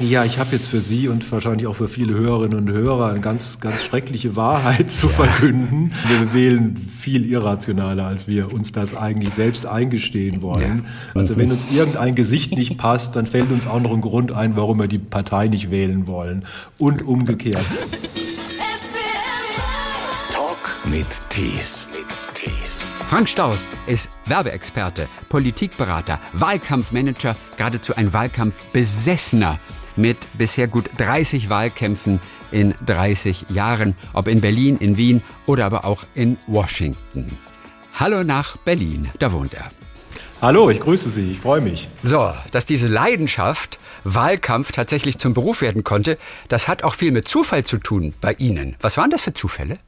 Ja, ich habe jetzt für Sie und wahrscheinlich auch für viele Hörerinnen und Hörer eine ganz, ganz schreckliche Wahrheit zu verkünden. Wir wählen viel irrationaler, als wir uns das eigentlich selbst eingestehen wollen. Ja. Also wenn uns irgendein Gesicht nicht passt, dann fällt uns auch noch ein Grund ein, warum wir die Partei nicht wählen wollen. Und umgekehrt. Talk mit Tees. Frank Staus ist Werbeexperte, Politikberater, Wahlkampfmanager, geradezu ein Wahlkampfbesessener mit bisher gut 30 Wahlkämpfen in 30 Jahren, ob in Berlin, in Wien oder aber auch in Washington. Hallo nach Berlin, da wohnt er. Hallo, ich grüße Sie, ich freue mich. So, dass diese Leidenschaft Wahlkampf tatsächlich zum Beruf werden konnte, das hat auch viel mit Zufall zu tun bei Ihnen. Was waren das für Zufälle?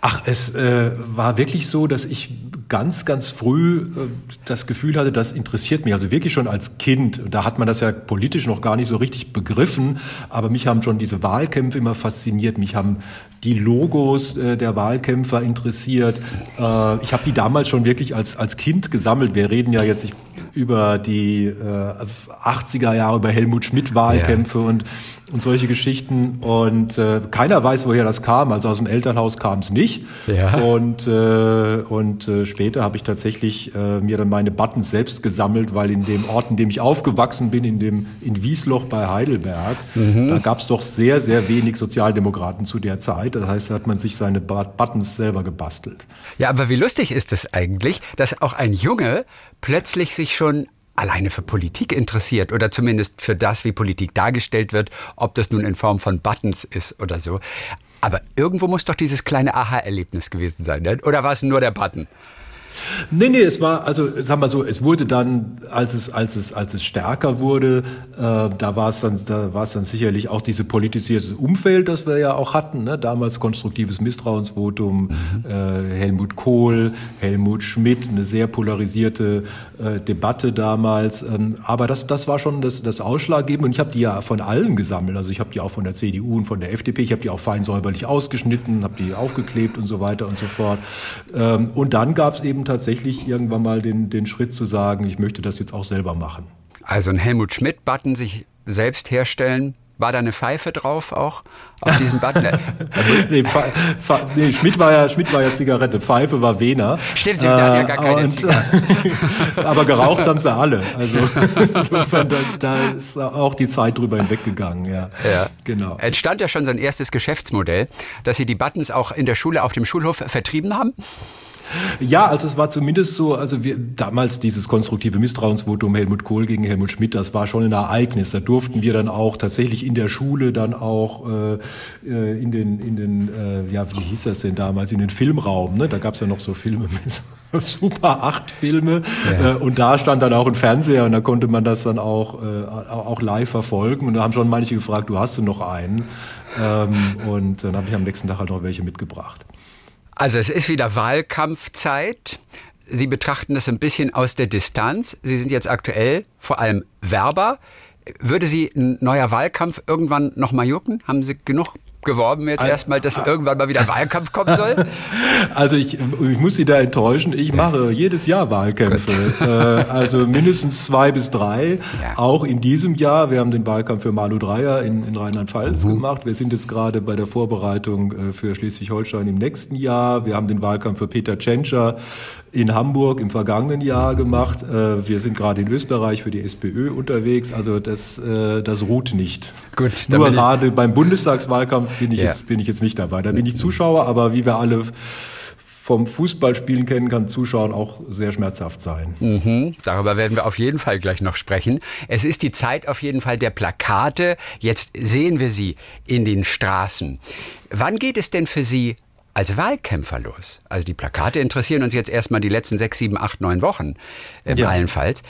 Ach, es äh, war wirklich so, dass ich ganz, ganz früh äh, das Gefühl hatte, das interessiert mich. Also wirklich schon als Kind. Da hat man das ja politisch noch gar nicht so richtig begriffen. Aber mich haben schon diese Wahlkämpfe immer fasziniert. Mich haben die Logos äh, der Wahlkämpfer interessiert. Äh, ich habe die damals schon wirklich als, als Kind gesammelt. Wir reden ja jetzt, ich über die äh, 80er Jahre, über Helmut Schmidt Wahlkämpfe ja. und, und solche Geschichten. Und äh, keiner weiß, woher das kam. Also aus dem Elternhaus kam es nicht. Ja. Und, äh, und äh, später habe ich tatsächlich äh, mir dann meine Buttons selbst gesammelt, weil in dem Ort, in dem ich aufgewachsen bin, in dem in Wiesloch bei Heidelberg, mhm. da gab es doch sehr, sehr wenig Sozialdemokraten zu der Zeit. Das heißt, da hat man sich seine Buttons selber gebastelt. Ja, aber wie lustig ist es eigentlich, dass auch ein Junge plötzlich sich schon alleine für Politik interessiert oder zumindest für das, wie Politik dargestellt wird, ob das nun in Form von Buttons ist oder so. Aber irgendwo muss doch dieses kleine Aha-Erlebnis gewesen sein, ne? oder war es nur der Button? Nee, nee, es war, also sagen wir so, es wurde dann, als es, als es, als es stärker wurde, äh, da war es dann, da dann sicherlich auch diese politisierte Umfeld, das wir ja auch hatten, ne? damals konstruktives Misstrauensvotum, mhm. äh, Helmut Kohl, Helmut Schmidt, eine sehr polarisierte äh, Debatte damals, ähm, aber das, das war schon das, das Ausschlaggebende und ich habe die ja von allen gesammelt, also ich habe die auch von der CDU und von der FDP, ich habe die auch fein säuberlich ausgeschnitten, habe die aufgeklebt und so weiter und so fort ähm, und dann gab es eben eben tatsächlich irgendwann mal den, den Schritt zu sagen, ich möchte das jetzt auch selber machen. Also ein Helmut Schmidt-Button sich selbst herstellen, war da eine Pfeife drauf auch auf diesem Button? nee, nee, Schmidt war ja Schmidt war ja Zigarette, Pfeife war Wena. Stimmt, der hat ja gar keine und, Aber geraucht haben sie alle. Also insofern da, da, ist auch die Zeit drüber hinweggegangen. Ja, ja. genau. Entstand ja schon sein erstes Geschäftsmodell, dass sie die Buttons auch in der Schule auf dem Schulhof vertrieben haben. Ja, also es war zumindest so, also wir damals dieses konstruktive Misstrauensvotum Helmut Kohl gegen Helmut Schmidt, das war schon ein Ereignis. Da durften wir dann auch tatsächlich in der Schule dann auch äh, äh in den in den äh, ja wie hieß das denn damals in den Filmraum, ne? Da gab's ja noch so Filme mit Super 8 Filme ja. äh, und da stand dann auch ein Fernseher und da konnte man das dann auch äh, auch live verfolgen und da haben schon manche gefragt, du hast du noch einen ähm, und dann habe ich am nächsten Tag halt noch welche mitgebracht. Also es ist wieder Wahlkampfzeit. Sie betrachten das ein bisschen aus der Distanz. Sie sind jetzt aktuell vor allem Werber. Würde Sie ein neuer Wahlkampf irgendwann noch mal jucken? Haben Sie genug geworben jetzt erstmal, dass irgendwann mal wieder Wahlkampf kommen soll? Also ich, ich muss Sie da enttäuschen. Ich mache jedes Jahr Wahlkämpfe. Äh, also mindestens zwei bis drei. Ja. Auch in diesem Jahr. Wir haben den Wahlkampf für Malu Dreyer in, in Rheinland-Pfalz mhm. gemacht. Wir sind jetzt gerade bei der Vorbereitung äh, für Schleswig-Holstein im nächsten Jahr. Wir haben den Wahlkampf für Peter Tschentscher in Hamburg im vergangenen Jahr gemacht. Äh, wir sind gerade in Österreich für die SPÖ unterwegs. Also das, das ruht nicht. Gut, Nur gerade beim Bundestagswahlkampf bin ich, ja. jetzt, bin ich jetzt nicht dabei. Da bin ich Zuschauer, aber wie wir alle vom Fußballspielen kennen, kann Zuschauen auch sehr schmerzhaft sein. Mhm. Darüber werden wir auf jeden Fall gleich noch sprechen. Es ist die Zeit auf jeden Fall der Plakate. Jetzt sehen wir sie in den Straßen. Wann geht es denn für Sie als Wahlkämpfer los? Also die Plakate interessieren uns jetzt erstmal die letzten sechs, sieben, acht, neun Wochen äh, ja. allenfalls.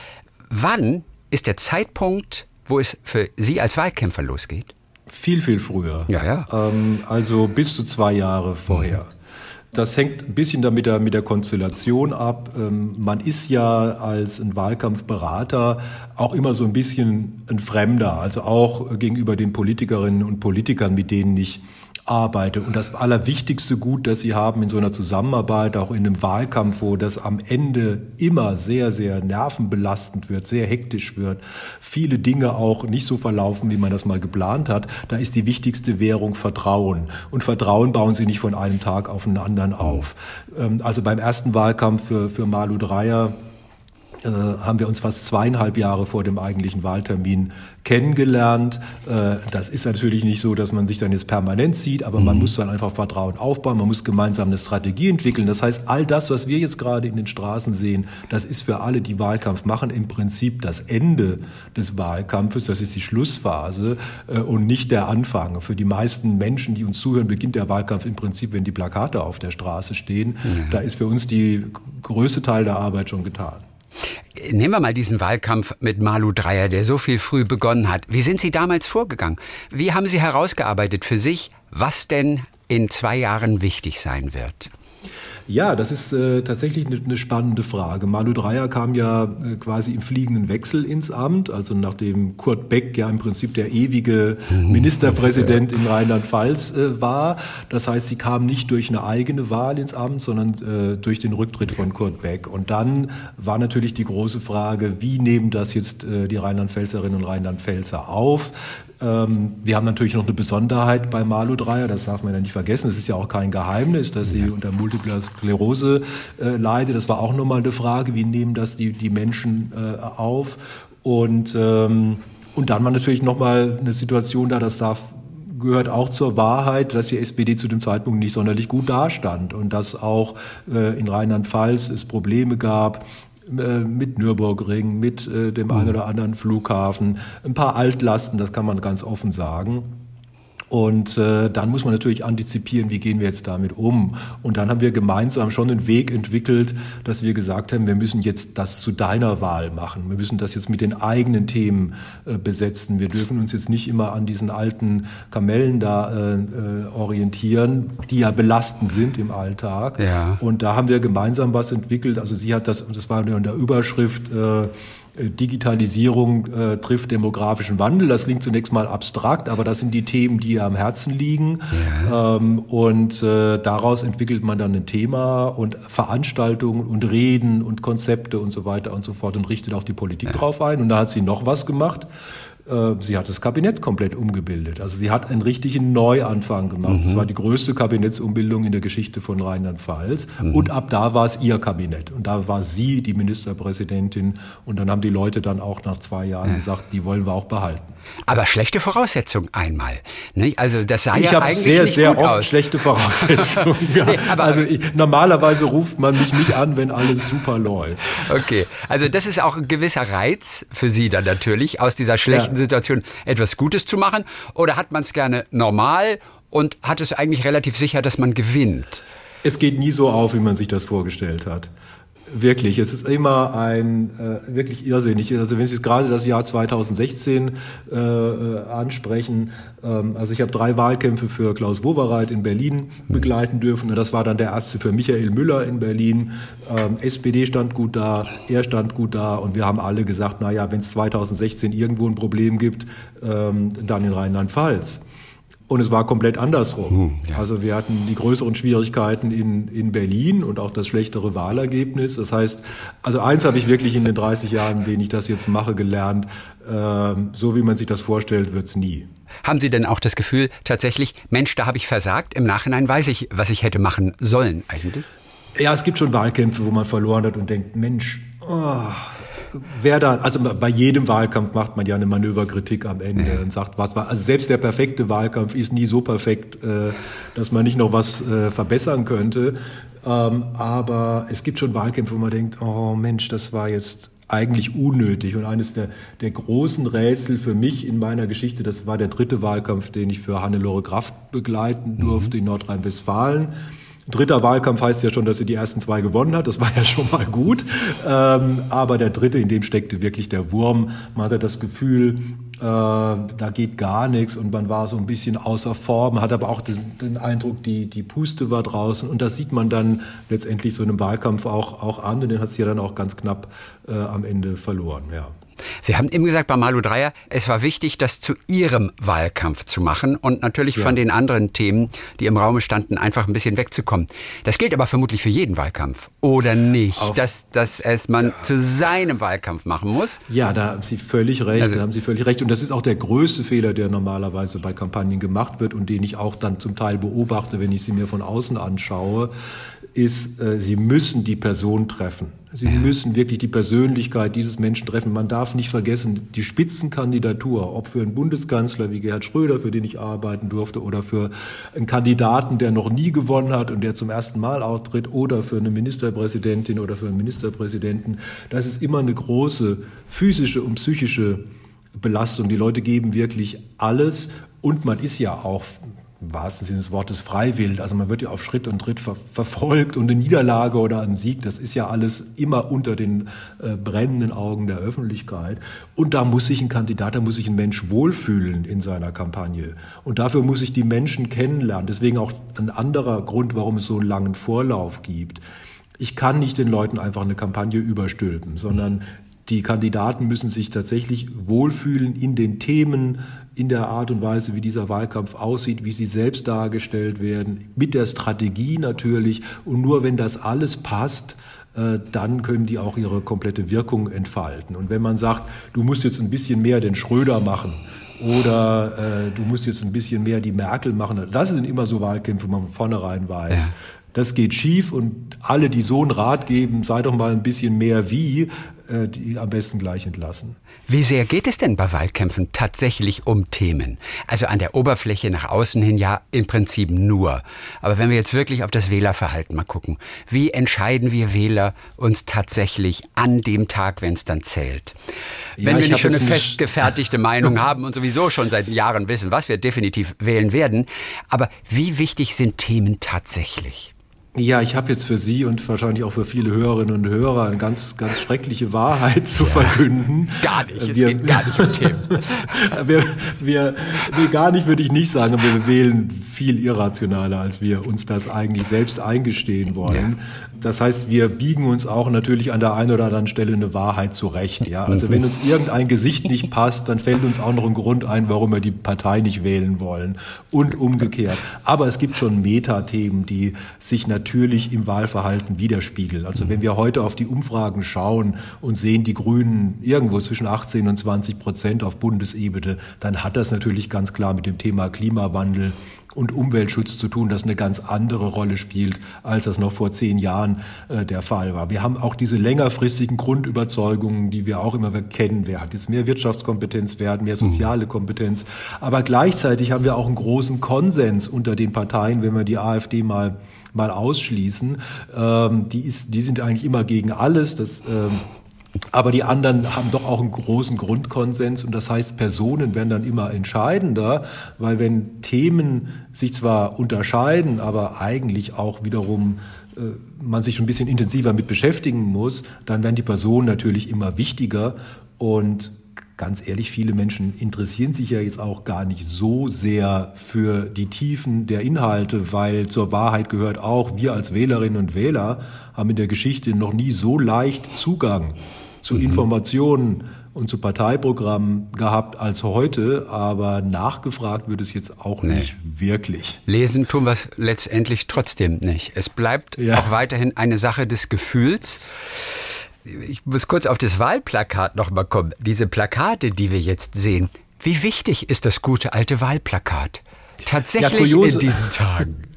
Wann ist der Zeitpunkt, wo es für Sie als Wahlkämpfer losgeht? Viel, viel früher. Ja, ja. Ähm, also bis zu zwei Jahre vorher. Das hängt ein bisschen damit der, mit der Konstellation ab. Ähm, man ist ja als ein Wahlkampfberater auch immer so ein bisschen ein Fremder, also auch gegenüber den Politikerinnen und Politikern, mit denen ich arbeite. Und das allerwichtigste Gut, das sie haben in so einer Zusammenarbeit, auch in einem Wahlkampf, wo das am Ende immer sehr, sehr nervenbelastend wird, sehr hektisch wird, viele Dinge auch nicht so verlaufen, wie man das mal geplant hat, da ist die wichtigste Währung Vertrauen. Und Vertrauen bauen sie nicht von einem Tag auf den anderen auf. Ähm, also beim ersten Wahlkampf für, für Malu Dreyer, äh, haben wir uns fast zweieinhalb Jahre vor dem eigentlichen Wahltermin kennengelernt. Äh, das ist natürlich nicht so, dass man sich dann jetzt permanent sieht, aber mhm. man muss dann einfach Vertrauen aufbauen, man muss gemeinsam eine Strategie entwickeln. Das heißt, all das, was wir jetzt gerade in den Straßen sehen, das ist für alle, die Wahlkampf machen, im Prinzip das Ende des Wahlkampfes, das ist die Schlussphase äh, und nicht der Anfang. Für die meisten Menschen, die uns zuhören, beginnt der Wahlkampf im Prinzip, wenn die Plakate auf der Straße stehen. Mhm. Da ist für uns die größte Teil der Arbeit schon getan. Nehmen wir mal diesen Wahlkampf mit Malu Dreyer, der so viel früh begonnen hat. Wie sind Sie damals vorgegangen? Wie haben Sie herausgearbeitet für sich, was denn in zwei Jahren wichtig sein wird? Ja, das ist äh, tatsächlich eine, eine, spannende Frage. Malu Dreyer kam ja äh, quasi im fliegenden Wechsel ins Amt, also nachdem Kurt Beck ja im Prinzip der ewige mhm. Ministerpräsident in Rheinland-Pfalz äh, war. Das heißt, sie kam nicht durch eine eigene Wahl ins Amt, sondern äh, durch den Rücktritt von Kurt Beck. Und dann war natürlich die große Frage, wie nehmen das jetzt äh, die Rheinland-Pfälzerinnen und Rheinland-Pfälzer auf? Ähm, wir haben natürlich noch eine Besonderheit bei Malu Dreyer, das darf man ja nicht vergessen. Es ist ja auch kein Geheimnis, dass sie unter Multipler Sklerose äh, leidet. Das war auch nochmal eine Frage, wie nehmen das die, die Menschen äh, auf? Und, ähm, und dann war natürlich nochmal eine Situation da, das darf gehört auch zur Wahrheit, dass die SPD zu dem Zeitpunkt nicht sonderlich gut dastand und dass auch äh, in Rheinland-Pfalz es Probleme gab mit Nürburgring, mit äh, dem einen oder anderen Flughafen, ein paar Altlasten, das kann man ganz offen sagen. Und äh, dann muss man natürlich antizipieren, wie gehen wir jetzt damit um. Und dann haben wir gemeinsam schon einen Weg entwickelt, dass wir gesagt haben, wir müssen jetzt das zu deiner Wahl machen. Wir müssen das jetzt mit den eigenen Themen äh, besetzen. Wir dürfen uns jetzt nicht immer an diesen alten Kamellen da äh, äh orientieren, die ja belastend sind im Alltag. Ja. Und da haben wir gemeinsam was entwickelt. Also sie hat das, das war in der Überschrift, äh, äh, Digitalisierung äh, trifft demografischen Wandel. Das klingt zunächst mal abstrakt, aber das sind die Themen, die ihr am Herzen liegen. Ja. Ähm, und äh, daraus entwickelt man dann ein Thema und Veranstaltungen und Reden und Konzepte und so weiter und so fort und richtet auch die Politik ja. drauf ein. Und da hat sie noch was gemacht. Äh, sie hat das Kabinett komplett umgebildet. Also sie hat einen richtigen Neuanfang gemacht. Mhm. Das war die größte Kabinettsumbildung in der Geschichte von Rheinland-Pfalz. Mhm. Und ab da war es ihr Kabinett. Und da war sie die Ministerpräsidentin. Und dann haben die Leute dann auch nach zwei Jahren ja. gesagt, die wollen wir auch behalten. Aber schlechte Voraussetzungen einmal. Ne? Also das sah ich ja eigentlich sehr, nicht sehr gut oft schlechte Voraussetzungen. nee, aber also ich, normalerweise ruft man mich nicht an, wenn alles super läuft. Okay, also das ist auch ein gewisser Reiz für Sie dann natürlich, aus dieser schlechten ja. Situation etwas Gutes zu machen. Oder hat man es gerne normal und hat es eigentlich relativ sicher, dass man gewinnt? Es geht nie so auf, wie man sich das vorgestellt hat. Wirklich, es ist immer ein äh, wirklich irrsinnig. Also wenn Sie es gerade das Jahr 2016 äh, äh, ansprechen, ähm, also ich habe drei Wahlkämpfe für Klaus Wowereit in Berlin begleiten dürfen. Und das war dann der erste für Michael Müller in Berlin. Ähm, SPD stand gut da, er stand gut da und wir haben alle gesagt, na ja, wenn es 2016 irgendwo ein Problem gibt, ähm, dann in Rheinland-Pfalz. Und es war komplett andersrum. Hm, ja. Also wir hatten die größeren Schwierigkeiten in, in Berlin und auch das schlechtere Wahlergebnis. Das heißt, also eins habe ich wirklich in den 30 Jahren, in denen ich das jetzt mache, gelernt. Äh, so wie man sich das vorstellt, wird es nie. Haben Sie denn auch das Gefühl, tatsächlich, Mensch, da habe ich versagt? Im Nachhinein weiß ich, was ich hätte machen sollen eigentlich? Ja, es gibt schon Wahlkämpfe, wo man verloren hat und denkt, Mensch, oh, wer da, also bei jedem Wahlkampf macht man ja eine Manöverkritik am Ende und sagt, was war, also selbst der perfekte Wahlkampf ist nie so perfekt, äh, dass man nicht noch was äh, verbessern könnte. Ähm, aber es gibt schon Wahlkämpfe, wo man denkt, oh Mensch, das war jetzt eigentlich unnötig. Und eines der, der großen Rätsel für mich in meiner Geschichte, das war der dritte Wahlkampf, den ich für Hannelore Kraft begleiten durfte mhm. in Nordrhein-Westfalen. Dritter Wahlkampf heißt ja schon, dass sie die ersten zwei gewonnen hat. Das war ja schon mal gut. Ähm, aber der dritte, in dem steckte wirklich der Wurm. Man hatte das Gefühl, äh, da geht gar nichts und man war so ein bisschen außer Form, hat aber auch den, den, Eindruck, die, die Puste war draußen. Und das sieht man dann letztendlich so in einem Wahlkampf auch, auch an. Und den hat sie ja dann auch ganz knapp äh, am Ende verloren. Ja. Sie haben eben gesagt bei Malu Dreyer, es war wichtig, das zu Ihrem Wahlkampf zu machen und natürlich ja. von den anderen Themen, die im Raum standen, einfach ein bisschen wegzukommen. Das gilt aber vermutlich für jeden Wahlkampf, oder nicht? Auf dass, dass es man zu seinem Wahlkampf machen muss? Ja, da haben Sie völlig recht. Also, da haben Sie völlig recht. Und das ist auch der größte Fehler, der normalerweise bei Kampagnen gemacht wird und den ich auch dann zum Teil beobachte, wenn ich sie mir von außen anschaue, ist, äh, Sie müssen die Person treffen. Sie müssen wirklich die Persönlichkeit dieses Menschen treffen. Man darf nicht vergessen, die Spitzenkandidatur, ob für einen Bundeskanzler wie Gerhard Schröder, für den ich arbeiten durfte, oder für einen Kandidaten, der noch nie gewonnen hat und der zum ersten Mal auftritt, oder für eine Ministerpräsidentin oder für einen Ministerpräsidenten, das ist immer eine große physische und psychische Belastung. Die Leute geben wirklich alles und man ist ja auch wahrsten Sinne des Wortes freiwillig. Also man wird ja auf Schritt und Tritt ver verfolgt und eine Niederlage oder ein Sieg, das ist ja alles immer unter den äh, brennenden Augen der Öffentlichkeit. Und da muss sich ein Kandidat, da muss sich ein Mensch wohlfühlen in seiner Kampagne. Und dafür muss ich die Menschen kennenlernen. Deswegen auch ein anderer Grund, warum es so einen langen Vorlauf gibt. Ich kann nicht den Leuten einfach eine Kampagne überstülpen, sondern die Kandidaten müssen sich tatsächlich wohlfühlen in den Themen, in der Art und Weise, wie dieser Wahlkampf aussieht, wie sie selbst dargestellt werden, mit der Strategie natürlich. Und nur wenn das alles passt, äh, dann können die auch ihre komplette Wirkung entfalten. Und wenn man sagt, du musst jetzt ein bisschen mehr den Schröder machen, oder äh, du musst jetzt ein bisschen mehr die Merkel machen. Das sind immer so Wahlkämpfe, wo man von vornherein weiß, ja das geht schief und alle, die so einen Rat geben, sei doch mal ein bisschen mehr wie, die am besten gleich entlassen. Wie sehr geht es denn bei Wahlkämpfen tatsächlich um Themen? Also an der Oberfläche nach außen hin ja im Prinzip nur. Aber wenn wir jetzt wirklich auf das Wählerverhalten mal gucken, wie entscheiden wir Wähler uns tatsächlich an dem Tag, wenn es dann zählt? Wenn ja, wir nicht schon eine festgefertigte Meinung haben und sowieso schon seit Jahren wissen, was wir definitiv wählen werden, aber wie wichtig sind Themen tatsächlich? Ja, ich habe jetzt für Sie und wahrscheinlich auch für viele Hörerinnen und Hörer eine ganz, ganz schreckliche Wahrheit zu ja, verkünden. Gar nicht, es wir, geht gar nicht um Themen. wir, wir, nee, gar nicht würde ich nicht sagen, aber wir wählen viel irrationaler, als wir uns das eigentlich selbst eingestehen wollen. Das heißt, wir biegen uns auch natürlich an der einen oder anderen Stelle eine Wahrheit zurecht. Ja? Also wenn uns irgendein Gesicht nicht passt, dann fällt uns auch noch ein Grund ein, warum wir die Partei nicht wählen wollen und umgekehrt. Aber es gibt schon Metathemen, die sich natürlich im Wahlverhalten widerspiegeln. Also wenn wir heute auf die Umfragen schauen und sehen, die Grünen irgendwo zwischen 18 und 20 Prozent auf Bundesebene, dann hat das natürlich ganz klar mit dem Thema Klimawandel und Umweltschutz zu tun, das eine ganz andere Rolle spielt, als das noch vor zehn Jahren äh, der Fall war. Wir haben auch diese längerfristigen Grundüberzeugungen, die wir auch immer kennen. Wer hat jetzt mehr Wirtschaftskompetenz, wer hat mehr soziale Kompetenz. Aber gleichzeitig haben wir auch einen großen Konsens unter den Parteien, wenn wir die AfD mal mal ausschließen. Ähm, die, ist, die sind eigentlich immer gegen alles. Das ähm, aber die anderen haben doch auch einen großen Grundkonsens. Und das heißt, Personen werden dann immer entscheidender, weil wenn Themen sich zwar unterscheiden, aber eigentlich auch wiederum äh, man sich ein bisschen intensiver mit beschäftigen muss, dann werden die Personen natürlich immer wichtiger. Und ganz ehrlich, viele Menschen interessieren sich ja jetzt auch gar nicht so sehr für die Tiefen der Inhalte, weil zur Wahrheit gehört auch, wir als Wählerinnen und Wähler haben in der Geschichte noch nie so leicht Zugang zu mhm. Informationen und zu Parteiprogrammen gehabt als heute, aber nachgefragt wird es jetzt auch nee. nicht wirklich. Lesen tun wir es letztendlich trotzdem nicht. Es bleibt ja. auch weiterhin eine Sache des Gefühls. Ich muss kurz auf das Wahlplakat nochmal kommen. Diese Plakate, die wir jetzt sehen. Wie wichtig ist das gute alte Wahlplakat? Tatsächlich ja, in diesen Tagen.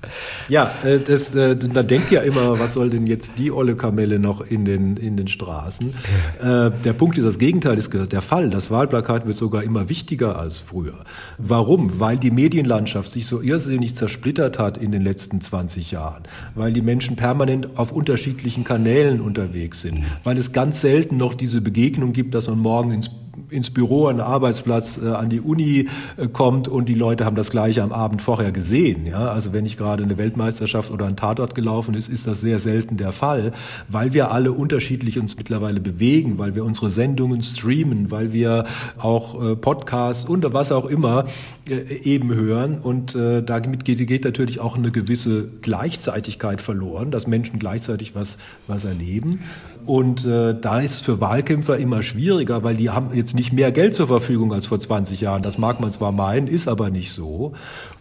Ja, äh, das, äh, da denkt ja immer, was soll denn jetzt die olle Kamelle noch in den, in den Straßen? Äh, der Punkt ist, das Gegenteil ist der Fall. Das Wahlplakat wird sogar immer wichtiger als früher. Warum? Weil die Medienlandschaft sich so irrsinnig zersplittert hat in den letzten 20 Jahren. Weil die Menschen permanent auf unterschiedlichen Kanälen unterwegs sind. Weil es ganz selten noch diese Begegnung gibt, dass man morgen ins ins Büro, an den Arbeitsplatz, an die Uni kommt und die Leute haben das Gleiche am Abend vorher gesehen. Ja? Also wenn nicht gerade eine Weltmeisterschaft oder ein Tatort gelaufen ist, ist das sehr selten der Fall, weil wir alle unterschiedlich uns mittlerweile bewegen, weil wir unsere Sendungen streamen, weil wir auch äh, Podcasts und was auch immer äh, eben hören und äh, damit geht, geht natürlich auch eine gewisse Gleichzeitigkeit verloren, dass Menschen gleichzeitig was, was erleben. Und äh, da ist es für Wahlkämpfer immer schwieriger, weil die haben jetzt nicht mehr Geld zur Verfügung als vor 20 Jahren. Das mag man zwar meinen, ist aber nicht so.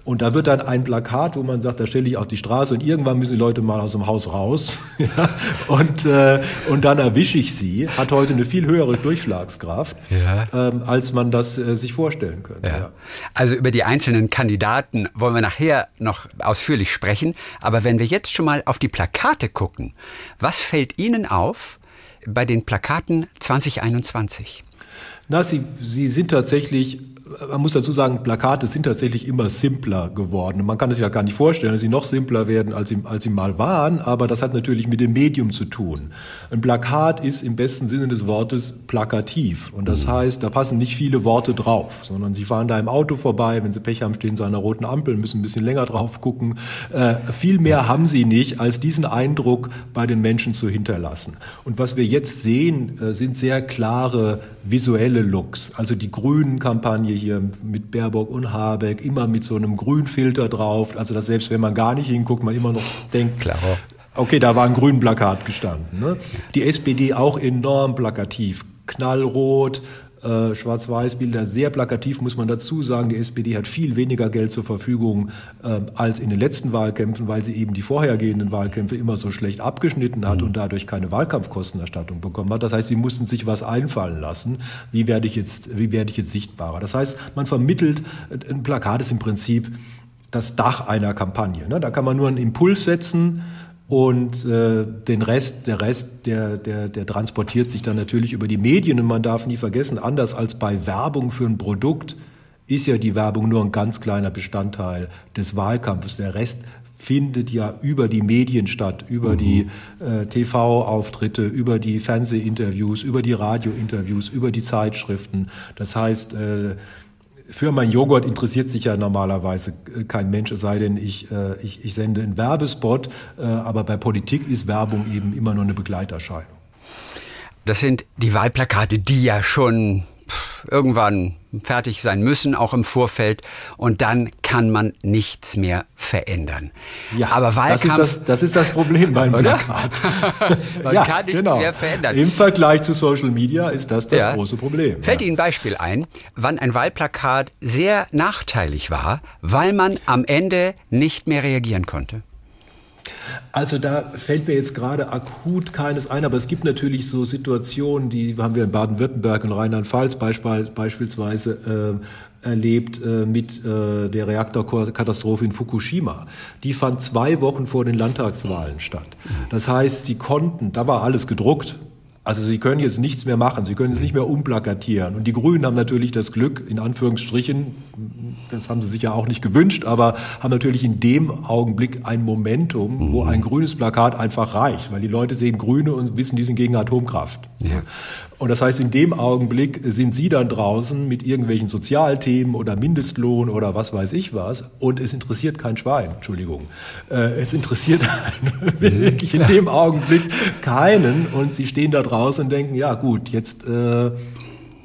Und da wird dann ein Plakat, wo man sagt, da stelle ich auf die Straße und irgendwann müssen die Leute mal aus dem Haus raus. und, äh, und dann erwische ich sie. Hat heute eine viel höhere Durchschlagskraft, ja. ähm, als man das äh, sich vorstellen könnte. Ja. Ja. Also über die einzelnen Kandidaten wollen wir nachher noch ausführlich sprechen. Aber wenn wir jetzt schon mal auf die Plakate gucken, was fällt Ihnen auf bei den Plakaten 2021? Na, sie, sie sind tatsächlich man muss dazu sagen, Plakate sind tatsächlich immer simpler geworden. Man kann es sich ja gar nicht vorstellen, dass sie noch simpler werden, als sie, als sie mal waren, aber das hat natürlich mit dem Medium zu tun. Ein Plakat ist im besten Sinne des Wortes plakativ. Und das heißt, da passen nicht viele Worte drauf, sondern sie fahren da im Auto vorbei, wenn sie Pech haben, stehen sie an einer roten Ampel, müssen ein bisschen länger drauf gucken. Äh, viel mehr haben sie nicht, als diesen Eindruck bei den Menschen zu hinterlassen. Und was wir jetzt sehen, äh, sind sehr klare visuelle Looks. Also die Grünen-Kampagne hier mit Baerbock und Habeck, immer mit so einem Grünfilter drauf. Also dass selbst wenn man gar nicht hinguckt, man immer noch denkt, Klar. okay, da war ein Grünplakat gestanden. Ne? Die SPD auch enorm plakativ, knallrot, äh, Schwarz-Weiß-Bilder, sehr plakativ, muss man dazu sagen. Die SPD hat viel weniger Geld zur Verfügung äh, als in den letzten Wahlkämpfen, weil sie eben die vorhergehenden Wahlkämpfe immer so schlecht abgeschnitten hat mhm. und dadurch keine Wahlkampfkostenerstattung bekommen hat. Das heißt, sie mussten sich was einfallen lassen. Wie werde ich jetzt, wie werde ich jetzt sichtbarer? Das heißt, man vermittelt, ein Plakat ist im Prinzip das Dach einer Kampagne. Ne? Da kann man nur einen Impuls setzen, und äh, den Rest, der Rest, der, der, der transportiert sich dann natürlich über die Medien. Und man darf nie vergessen, anders als bei Werbung für ein Produkt, ist ja die Werbung nur ein ganz kleiner Bestandteil des Wahlkampfes. Der Rest findet ja über die Medien statt, über mhm. die äh, TV-Auftritte, über die Fernsehinterviews, über die Radiointerviews, über die Zeitschriften. Das heißt, äh, für mein Joghurt interessiert sich ja normalerweise kein Mensch, es sei denn, ich, äh, ich, ich sende einen Werbespot. Äh, aber bei Politik ist Werbung eben immer nur eine Begleiterscheinung. Das sind die Wahlplakate, die ja schon irgendwann fertig sein müssen, auch im Vorfeld. Und dann kann man nichts mehr verändern. Ja, aber Wahlkampf, das ist das, das, ist das Problem beim Plakat. man ja, kann nichts genau. mehr verändern. Im Vergleich zu Social Media ist das das ja. große Problem. Fällt. Ihnen ein Beispiel ein, wann ein Wahlplakat sehr nachteilig war, weil man am Ende nicht mehr reagieren konnte? Also da fällt mir jetzt gerade akut keines ein, aber es gibt natürlich so Situationen, die haben wir in Baden-Württemberg und Rheinland-Pfalz beispielsweise äh, erlebt äh, mit äh, der Reaktorkatastrophe in Fukushima. Die fand zwei Wochen vor den Landtagswahlen statt. Das heißt, sie konnten, da war alles gedruckt, also Sie können jetzt nichts mehr machen, Sie können es nicht mehr umplakatieren. Und die Grünen haben natürlich das Glück, in Anführungsstrichen, das haben sie sich ja auch nicht gewünscht, aber haben natürlich in dem Augenblick ein Momentum, wo ein grünes Plakat einfach reicht, weil die Leute sehen Grüne und wissen, die sind gegen Atomkraft. Ja. Und das heißt, in dem Augenblick sind Sie dann draußen mit irgendwelchen Sozialthemen oder Mindestlohn oder was weiß ich was und es interessiert kein Schwein, Entschuldigung. Äh, es interessiert wirklich in dem Augenblick keinen und Sie stehen da draußen und denken, ja gut, jetzt, äh,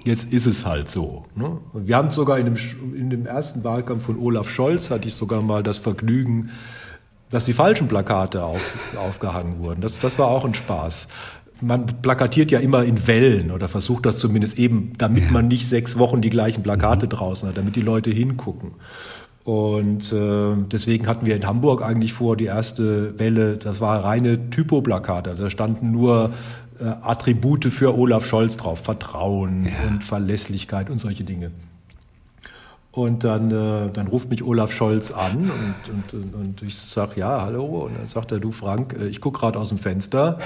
jetzt ist es halt so. Ne? Wir haben sogar in dem, in dem ersten Wahlkampf von Olaf Scholz, hatte ich sogar mal das Vergnügen, dass die falschen Plakate auf, aufgehangen wurden. Das, das war auch ein Spaß man plakatiert ja immer in Wellen oder versucht das zumindest eben, damit ja. man nicht sechs Wochen die gleichen Plakate mhm. draußen hat, damit die Leute hingucken. Und äh, deswegen hatten wir in Hamburg eigentlich vor, die erste Welle, das war reine Typoplakate. Also da standen nur äh, Attribute für Olaf Scholz drauf, Vertrauen ja. und Verlässlichkeit und solche Dinge. Und dann, äh, dann ruft mich Olaf Scholz an und, und, und ich sage, ja, hallo. Und dann sagt er, du Frank, äh, ich gucke gerade aus dem Fenster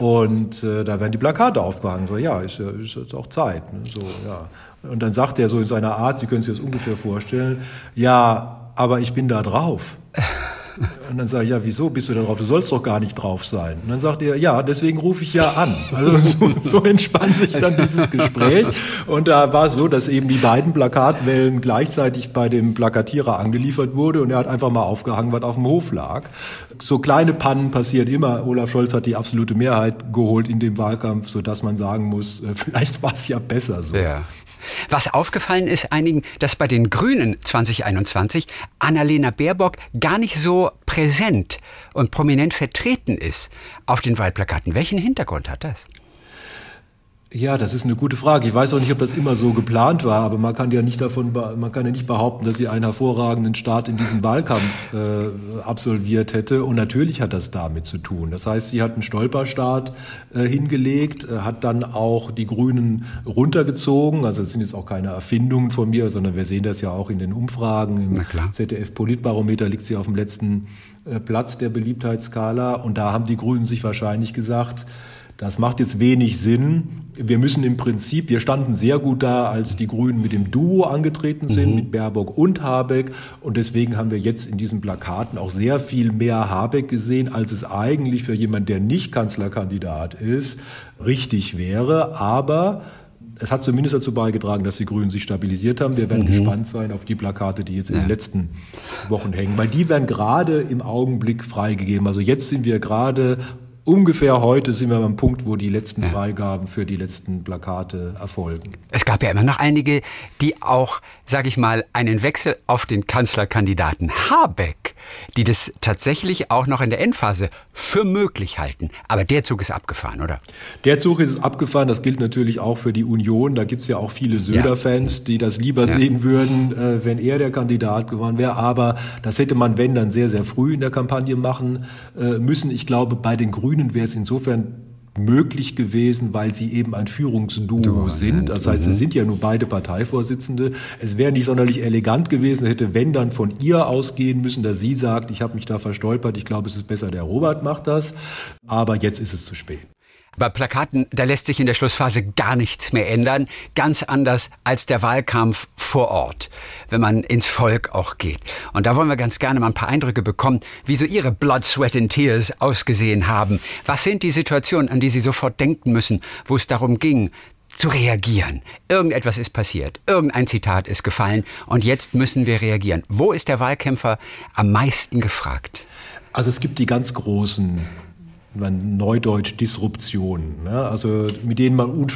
und äh, da werden die Plakate aufgehangen. So, ja, ist, ist jetzt auch Zeit. Ne? So, ja. Und dann sagt er so in seiner Art, Sie können sich das ungefähr vorstellen, ja, aber ich bin da drauf. Und dann sage ich, ja, wieso bist du da drauf? Du sollst doch gar nicht drauf sein. Und dann sagt er, ja, deswegen rufe ich ja an. Also so, so entspannt sich dann dieses Gespräch. Und da war es so, dass eben die beiden Plakatwellen gleichzeitig bei dem Plakatierer angeliefert wurde und er hat einfach mal aufgehangen, was auf dem Hof lag. So kleine Pannen passieren immer. Olaf Scholz hat die absolute Mehrheit geholt in dem Wahlkampf, sodass man sagen muss, äh, vielleicht war es ja besser so. Ja. Was aufgefallen ist einigen, dass bei den Grünen 2021 Annalena Baerbock gar nicht so präsent und prominent vertreten ist auf den Wahlplakaten. Welchen Hintergrund hat das? Ja, das ist eine gute Frage. Ich weiß auch nicht, ob das immer so geplant war, aber man kann ja nicht davon, man kann ja nicht behaupten, dass sie einen hervorragenden Start in diesen Wahlkampf äh, absolviert hätte. Und natürlich hat das damit zu tun. Das heißt, sie hat einen Stolperstart äh, hingelegt, äh, hat dann auch die Grünen runtergezogen. Also es sind jetzt auch keine Erfindungen von mir, sondern wir sehen das ja auch in den Umfragen. Im ZDF-Politbarometer liegt sie auf dem letzten äh, Platz der Beliebtheitsskala. Und da haben die Grünen sich wahrscheinlich gesagt, das macht jetzt wenig Sinn. Wir müssen im Prinzip, wir standen sehr gut da, als die Grünen mit dem Duo angetreten sind, mhm. mit Baerbock und Habeck. Und deswegen haben wir jetzt in diesen Plakaten auch sehr viel mehr Habeck gesehen, als es eigentlich für jemanden, der nicht Kanzlerkandidat ist, richtig wäre. Aber es hat zumindest dazu beigetragen, dass die Grünen sich stabilisiert haben. Wir werden mhm. gespannt sein auf die Plakate, die jetzt in den letzten Wochen hängen, weil die werden gerade im Augenblick freigegeben. Also jetzt sind wir gerade ungefähr heute sind wir beim Punkt, wo die letzten Freigaben für die letzten Plakate erfolgen. Es gab ja immer noch einige, die auch, sage ich mal, einen Wechsel auf den Kanzlerkandidaten Habeck, die das tatsächlich auch noch in der Endphase für möglich halten. Aber der Zug ist abgefahren, oder? Der Zug ist abgefahren. Das gilt natürlich auch für die Union. Da gibt es ja auch viele Söder-Fans, die das lieber ja. sehen würden, äh, wenn er der Kandidat geworden wäre. Aber das hätte man, wenn, dann sehr, sehr früh in der Kampagne machen äh, müssen. Ich glaube, bei den Grünen Grünen wäre es insofern möglich gewesen, weil sie eben ein Führungsduo du, sind. Das heißt, sie mhm. sind ja nur beide Parteivorsitzende. Es wäre nicht sonderlich elegant gewesen, hätte wenn dann von ihr ausgehen müssen, dass sie sagt, ich habe mich da verstolpert, ich glaube, es ist besser, der Robert macht das. Aber jetzt ist es zu spät. Bei Plakaten, da lässt sich in der Schlussphase gar nichts mehr ändern. Ganz anders als der Wahlkampf vor Ort, wenn man ins Volk auch geht. Und da wollen wir ganz gerne mal ein paar Eindrücke bekommen, wie so Ihre Blood, Sweat and Tears ausgesehen haben. Was sind die Situationen, an die Sie sofort denken müssen, wo es darum ging, zu reagieren. Irgendetwas ist passiert, irgendein Zitat ist gefallen und jetzt müssen wir reagieren. Wo ist der Wahlkämpfer am meisten gefragt? Also es gibt die ganz großen Neudeutsch Disruption, ne? also mit denen man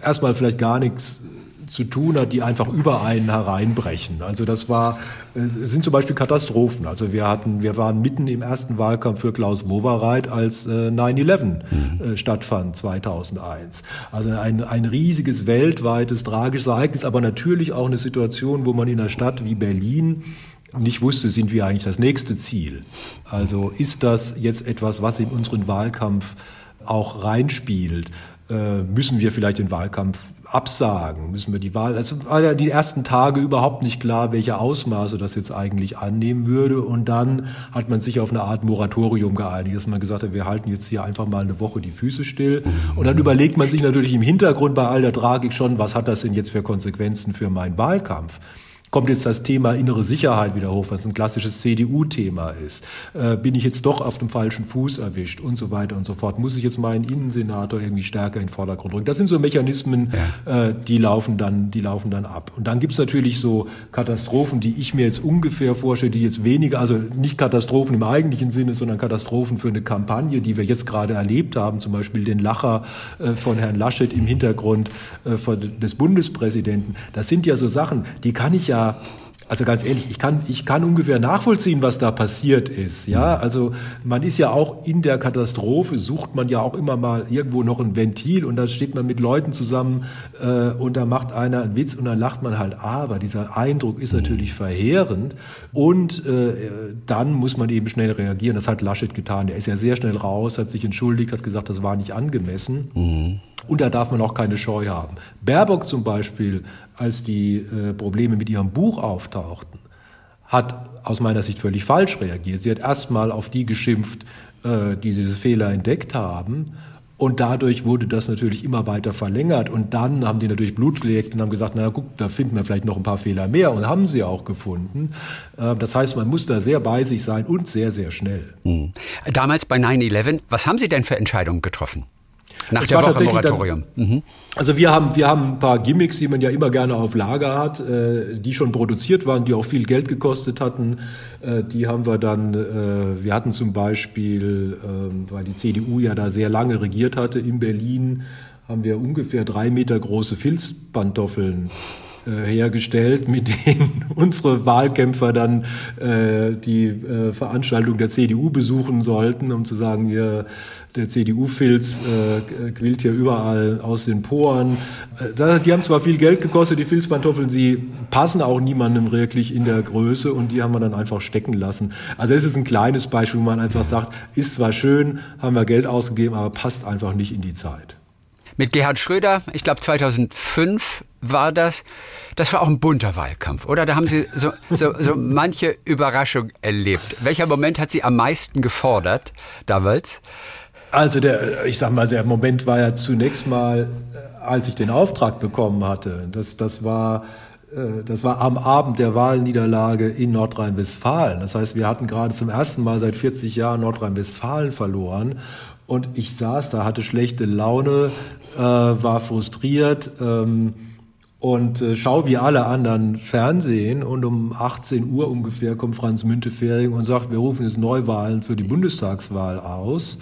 erstmal vielleicht gar nichts zu tun hat, die einfach über einen hereinbrechen. Also das war, es sind zum Beispiel Katastrophen. Also wir hatten, wir waren mitten im ersten Wahlkampf für Klaus Wowereit, als äh, 9-11 mhm. äh, stattfand 2001. Also ein, ein riesiges weltweites tragisches Ereignis, aber natürlich auch eine Situation, wo man in einer Stadt wie Berlin nicht wusste, sind wir eigentlich das nächste Ziel. Also ist das jetzt etwas, was in unseren Wahlkampf auch reinspielt? Äh, müssen wir vielleicht den Wahlkampf absagen? Müssen wir die Wahl? Also war ja die ersten Tage überhaupt nicht klar, welche Ausmaße das jetzt eigentlich annehmen würde. Und dann hat man sich auf eine Art Moratorium geeinigt, dass man gesagt hat, wir halten jetzt hier einfach mal eine Woche die Füße still. Und dann überlegt man sich natürlich im Hintergrund bei all der Tragik schon, was hat das denn jetzt für Konsequenzen für meinen Wahlkampf? Kommt jetzt das Thema innere Sicherheit wieder hoch, was ein klassisches CDU-Thema ist. Äh, bin ich jetzt doch auf dem falschen Fuß erwischt und so weiter und so fort. Muss ich jetzt meinen Innensenator irgendwie stärker in den Vordergrund rücken? Das sind so Mechanismen, ja. äh, die laufen dann, die laufen dann ab. Und dann gibt's natürlich so Katastrophen, die ich mir jetzt ungefähr vorstelle, die jetzt weniger, also nicht Katastrophen im eigentlichen Sinne, sondern Katastrophen für eine Kampagne, die wir jetzt gerade erlebt haben, zum Beispiel den Lacher äh, von Herrn Laschet im Hintergrund äh, des Bundespräsidenten. Das sind ja so Sachen, die kann ich ja also ganz ehrlich, ich kann, ich kann ungefähr nachvollziehen, was da passiert ist. Ja, also man ist ja auch in der Katastrophe, sucht man ja auch immer mal irgendwo noch ein Ventil und dann steht man mit Leuten zusammen äh, und da macht einer einen Witz und dann lacht man halt. Aber dieser Eindruck ist natürlich verheerend und äh, dann muss man eben schnell reagieren. Das hat Laschet getan. Er ist ja sehr schnell raus, hat sich entschuldigt, hat gesagt, das war nicht angemessen. Mhm. Und da darf man auch keine Scheu haben. Baerbock zum Beispiel, als die äh, Probleme mit ihrem Buch auftauchten, hat aus meiner Sicht völlig falsch reagiert. Sie hat erstmal auf die geschimpft, äh, die diese Fehler entdeckt haben Und dadurch wurde das natürlich immer weiter verlängert. Und dann haben die natürlich Blut gelegt und haben gesagt, na guck, da finden wir vielleicht noch ein paar Fehler mehr. Und haben sie auch gefunden. Äh, das heißt, man muss da sehr bei sich sein und sehr, sehr schnell. Hm. Damals bei 9-11, was haben Sie denn für Entscheidungen getroffen? Nach der Woche Moratorium. Dann, mhm. Also wir haben, wir haben ein paar Gimmicks, die man ja immer gerne auf Lager hat, äh, die schon produziert waren, die auch viel Geld gekostet hatten. Äh, die haben wir dann, äh, wir hatten zum Beispiel, ähm, weil die CDU ja da sehr lange regiert hatte in Berlin, haben wir ungefähr drei Meter große Filzpantoffeln hergestellt, mit denen unsere Wahlkämpfer dann äh, die äh, Veranstaltung der CDU besuchen sollten, um zu sagen, hier, der CDU-Filz äh, quillt hier überall aus den Poren. Äh, die haben zwar viel Geld gekostet, die Filzpantoffeln, sie passen auch niemandem wirklich in der Größe und die haben wir dann einfach stecken lassen. Also es ist ein kleines Beispiel, wo man einfach sagt, ist zwar schön, haben wir Geld ausgegeben, aber passt einfach nicht in die Zeit. Mit Gerhard Schröder, ich glaube 2005 war das. Das war auch ein bunter Wahlkampf, oder? Da haben Sie so, so, so manche Überraschung erlebt. Welcher Moment hat Sie am meisten gefordert damals? Also der, ich sag mal, der Moment war ja zunächst mal, äh, als ich den Auftrag bekommen hatte. Das, das war, äh, das war am Abend der Wahlniederlage in Nordrhein-Westfalen. Das heißt, wir hatten gerade zum ersten Mal seit 40 Jahren Nordrhein-Westfalen verloren. Und ich saß da, hatte schlechte Laune, äh, war frustriert. Ähm, und äh, schau wie alle anderen Fernsehen und um 18 Uhr ungefähr kommt Franz Müntefering und sagt, wir rufen jetzt Neuwahlen für die Bundestagswahl aus.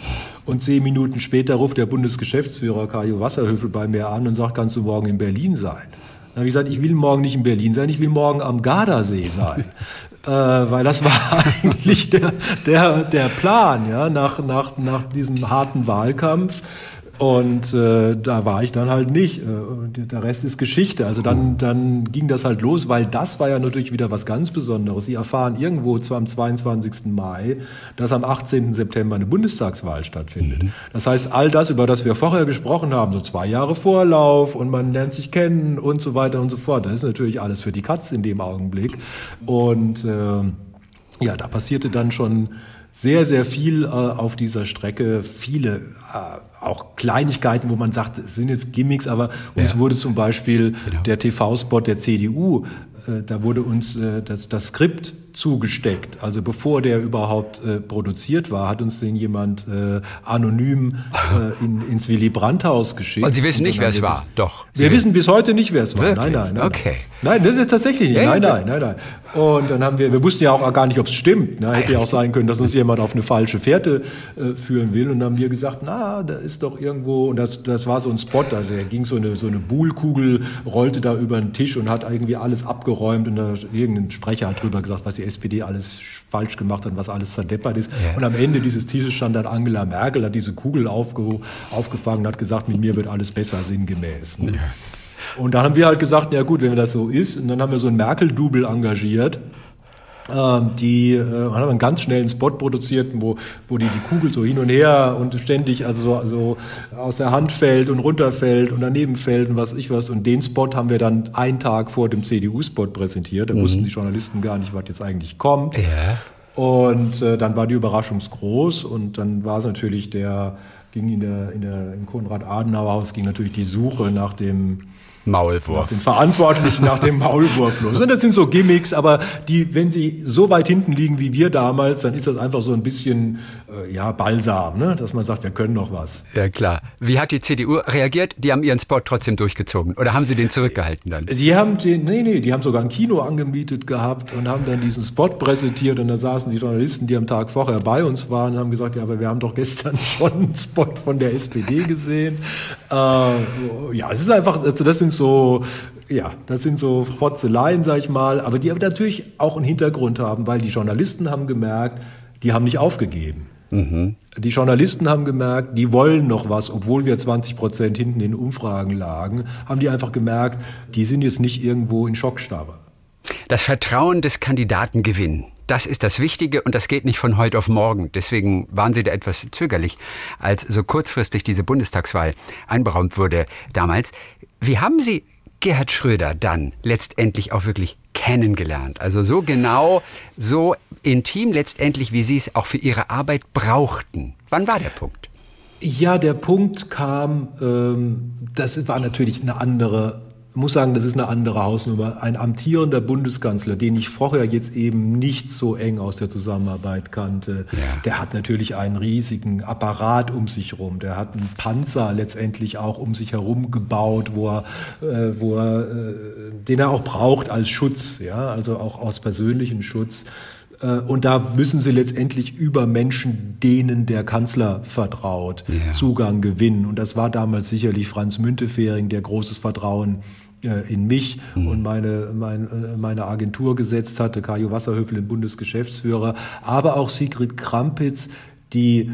Und zehn Minuten später ruft der Bundesgeschäftsführer Kajo Wasserhöfel bei mir an und sagt, kannst du morgen in Berlin sein? Dann habe ich gesagt, ich will morgen nicht in Berlin sein, ich will morgen am Gardasee sein. äh, weil das war eigentlich der, der, der Plan, ja, nach, nach, nach diesem harten Wahlkampf und äh, da war ich dann halt nicht. Äh, der Rest ist Geschichte. Also dann, dann ging das halt los, weil das war ja natürlich wieder was ganz Besonderes. Sie erfahren irgendwo zwar am 22. Mai, dass am 18. September eine Bundestagswahl stattfindet. Mhm. Das heißt, all das, über das wir vorher gesprochen haben, so zwei Jahre Vorlauf und man lernt sich kennen und so weiter und so fort, das ist natürlich alles für die Katz in dem Augenblick. Und äh, ja, da passierte dann schon sehr, sehr viel äh, auf dieser Strecke, viele äh, auch Kleinigkeiten, wo man sagt, es sind jetzt Gimmicks, aber uns ja. wurde zum Beispiel genau. der TV-Spot der CDU, äh, da wurde uns äh, das, das Skript zugesteckt. Also bevor der überhaupt äh, produziert war, hat uns den jemand äh, anonym äh, in, ins Willy Brandt-Haus geschickt. Und Sie wissen nicht, wer es war? Doch. Wir Sie wissen bis heute nicht, wer es war. Wirklich? Nein, nein, nein. Okay. Nein, das ist tatsächlich nicht. Ja, nein, nein, nein, nein. Und dann haben wir, wir wussten ja auch gar nicht, ob es stimmt. Ne? Hätte ja auch sein können, dass uns jemand auf eine falsche Fährte äh, führen will. Und dann haben wir gesagt, na, da ist doch irgendwo, und das, das war so ein Spot, da der ging so eine, so eine Buhlkugel, rollte da über den Tisch und hat irgendwie alles abgeräumt. Und da irgendein Sprecher hat drüber gesagt, was die SPD alles falsch gemacht hat, was alles zerdeppert ist. Ja. Und am Ende dieses Tisches stand dann Angela Merkel, hat diese Kugel aufge, aufgefangen, hat gesagt, mit mir wird alles besser, sinngemäß. Ne? Ja. Und dann haben wir halt gesagt, ja gut, wenn das so ist, und dann haben wir so ein Merkel-Double engagiert. Ähm, die äh, haben einen ganz schnellen Spot produziert, wo, wo die, die Kugel so hin und her und ständig also so also aus der Hand fällt und runterfällt und daneben fällt und was ich was. Und den Spot haben wir dann einen Tag vor dem CDU-Spot präsentiert. Da mhm. wussten die Journalisten gar nicht, was jetzt eigentlich kommt. Ja. Und äh, dann war die Überraschung groß und dann war es natürlich der, ging in der, in der, im Konrad-Adenauer-Haus ging natürlich die Suche nach dem Maulwurf. Nach den Verantwortlichen nach dem Maulwurf los. Und das sind so Gimmicks, aber die, wenn sie so weit hinten liegen wie wir damals, dann ist das einfach so ein bisschen, ja, Balsam, ne? dass man sagt, wir können noch was. Ja, klar. Wie hat die CDU reagiert? Die haben ihren Spot trotzdem durchgezogen. Oder haben sie den zurückgehalten dann? Die haben den, nee, nee, die haben sogar ein Kino angemietet gehabt und haben dann diesen Spot präsentiert und da saßen die Journalisten, die am Tag vorher bei uns waren, und haben gesagt, ja, aber wir haben doch gestern schon einen Spot von der SPD gesehen. Äh, ja, es ist einfach, also das sind so, ja, das sind so Fotzeleien, sag ich mal, aber die aber natürlich auch einen Hintergrund haben, weil die Journalisten haben gemerkt, die haben nicht aufgegeben. Mhm. Die Journalisten haben gemerkt, die wollen noch was, obwohl wir 20 Prozent hinten in Umfragen lagen, haben die einfach gemerkt, die sind jetzt nicht irgendwo in Schockstarre. Das Vertrauen des Kandidaten gewinnen. Das ist das Wichtige und das geht nicht von heute auf morgen. Deswegen waren Sie da etwas zögerlich, als so kurzfristig diese Bundestagswahl einberaumt wurde damals. Wie haben Sie Gerhard Schröder dann letztendlich auch wirklich kennengelernt? Also so genau, so intim letztendlich, wie Sie es auch für Ihre Arbeit brauchten. Wann war der Punkt? Ja, der Punkt kam, ähm, das war natürlich eine andere muss sagen, das ist eine andere Hausnummer. Ein amtierender Bundeskanzler, den ich vorher jetzt eben nicht so eng aus der Zusammenarbeit kannte, ja. der hat natürlich einen riesigen Apparat um sich herum. Der hat einen Panzer letztendlich auch um sich herum gebaut, wo er, äh, wo er, äh, den er auch braucht als Schutz, ja, also auch aus persönlichem Schutz. Äh, und da müssen sie letztendlich über Menschen, denen der Kanzler vertraut, ja. Zugang gewinnen. Und das war damals sicherlich Franz Müntefering, der großes Vertrauen in mich mhm. und meine, mein, äh, meine Agentur gesetzt hatte, Kajo Wasserhöfel, den Bundesgeschäftsführer, aber auch Sigrid Krampitz, die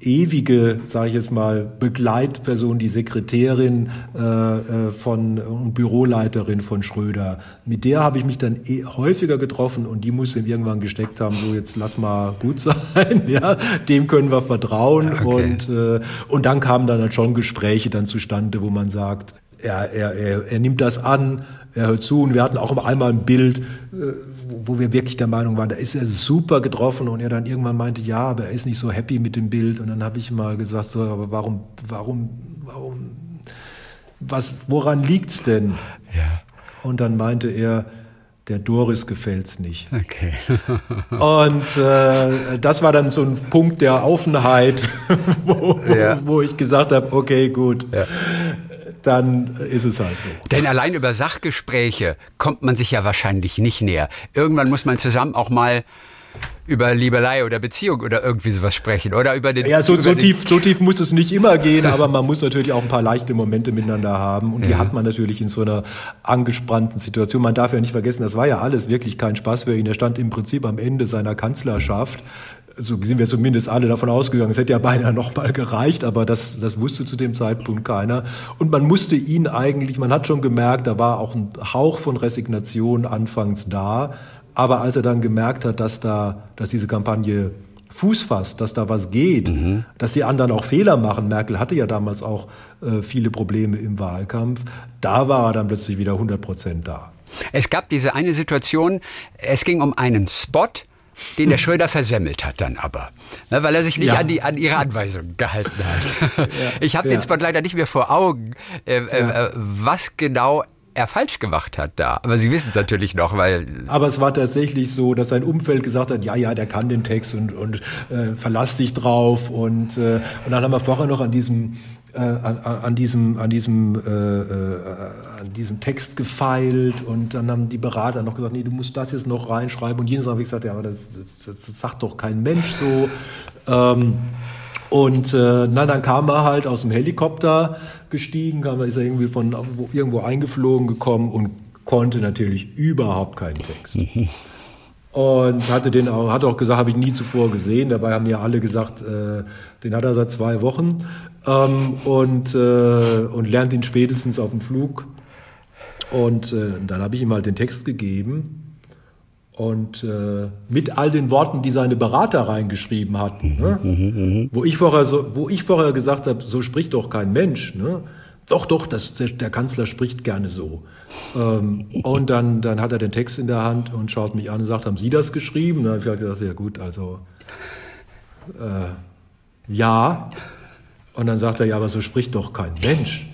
ewige, sage ich jetzt mal, Begleitperson, die Sekretärin äh, äh von und Büroleiterin von Schröder. Mit der habe ich mich dann eh häufiger getroffen und die muss ihm irgendwann gesteckt haben, so jetzt lass mal gut sein, ja, dem können wir vertrauen okay. und äh, und dann kamen dann halt schon Gespräche dann zustande, wo man sagt, er, er, er, er nimmt das an, er hört zu und wir hatten auch einmal ein Bild, äh, wo wir wirklich der Meinung waren, da ist er super getroffen und er dann irgendwann meinte, ja, aber er ist nicht so happy mit dem Bild und dann habe ich mal gesagt, so, aber warum, warum, warum, was, woran liegt's denn? Ja. Und dann meinte er, der Doris gefällt's nicht. Okay. und äh, das war dann so ein Punkt der Offenheit, wo, ja. wo ich gesagt habe, okay, gut. Ja dann ist es halt so. Denn allein über Sachgespräche kommt man sich ja wahrscheinlich nicht näher. Irgendwann muss man zusammen auch mal über Liebelei oder Beziehung oder irgendwie sowas sprechen oder über den. Ja, so, so tief, so tief muss es nicht immer gehen, aber man muss natürlich auch ein paar leichte Momente miteinander haben und die ja. hat man natürlich in so einer angespannten Situation. Man darf ja nicht vergessen, das war ja alles wirklich kein Spaß für ihn. Er stand im Prinzip am Ende seiner Kanzlerschaft so sind wir zumindest alle davon ausgegangen, es hätte ja beinahe noch mal gereicht, aber das, das wusste zu dem Zeitpunkt keiner. Und man musste ihn eigentlich, man hat schon gemerkt, da war auch ein Hauch von Resignation anfangs da. Aber als er dann gemerkt hat, dass da, dass diese Kampagne Fuß fasst, dass da was geht, mhm. dass die anderen auch Fehler machen. Merkel hatte ja damals auch äh, viele Probleme im Wahlkampf. Da war er dann plötzlich wieder 100 Prozent da. Es gab diese eine Situation, es ging um einen Spot, den der Schröder versemmelt hat dann aber, ne, weil er sich nicht ja. an, die, an ihre Anweisungen gehalten hat. Ich habe den Spot leider nicht mehr vor Augen, äh, äh, was genau er falsch gemacht hat da. Aber Sie wissen es natürlich noch, weil. Aber es war tatsächlich so, dass sein Umfeld gesagt hat, ja, ja, der kann den Text und, und äh, verlass dich drauf. Und, äh, und dann haben wir vorher noch an diesem äh, an, an, diesem, an, diesem, äh, äh, an diesem Text gefeilt und dann haben die Berater noch gesagt, nee, du musst das jetzt noch reinschreiben und jedes habe ich gesagt, ja, aber das, das, das sagt doch kein Mensch so. Ähm, und äh, na, dann kam er halt aus dem Helikopter gestiegen, kam, ist er irgendwie von irgendwo eingeflogen gekommen und konnte natürlich überhaupt keinen Text. und hatte den auch, hat auch gesagt, habe ich nie zuvor gesehen. Dabei haben ja alle gesagt, äh, den hat er seit zwei Wochen ähm, und, äh, und lernt ihn spätestens auf dem Flug. Und äh, dann habe ich ihm halt den Text gegeben und äh, mit all den Worten, die seine Berater reingeschrieben hatten, ne? Mhm, mhm, mhm. wo, ich vorher so, wo ich vorher gesagt habe, so spricht doch kein Mensch. Ne? Doch, doch, das, der, der Kanzler spricht gerne so. Ähm, und dann, dann hat er den Text in der Hand und schaut mich an und sagt, haben Sie das geschrieben? Und dann habe ich gesagt, ja gut, also äh, ja. Und dann sagt er, ja, aber so spricht doch kein Mensch.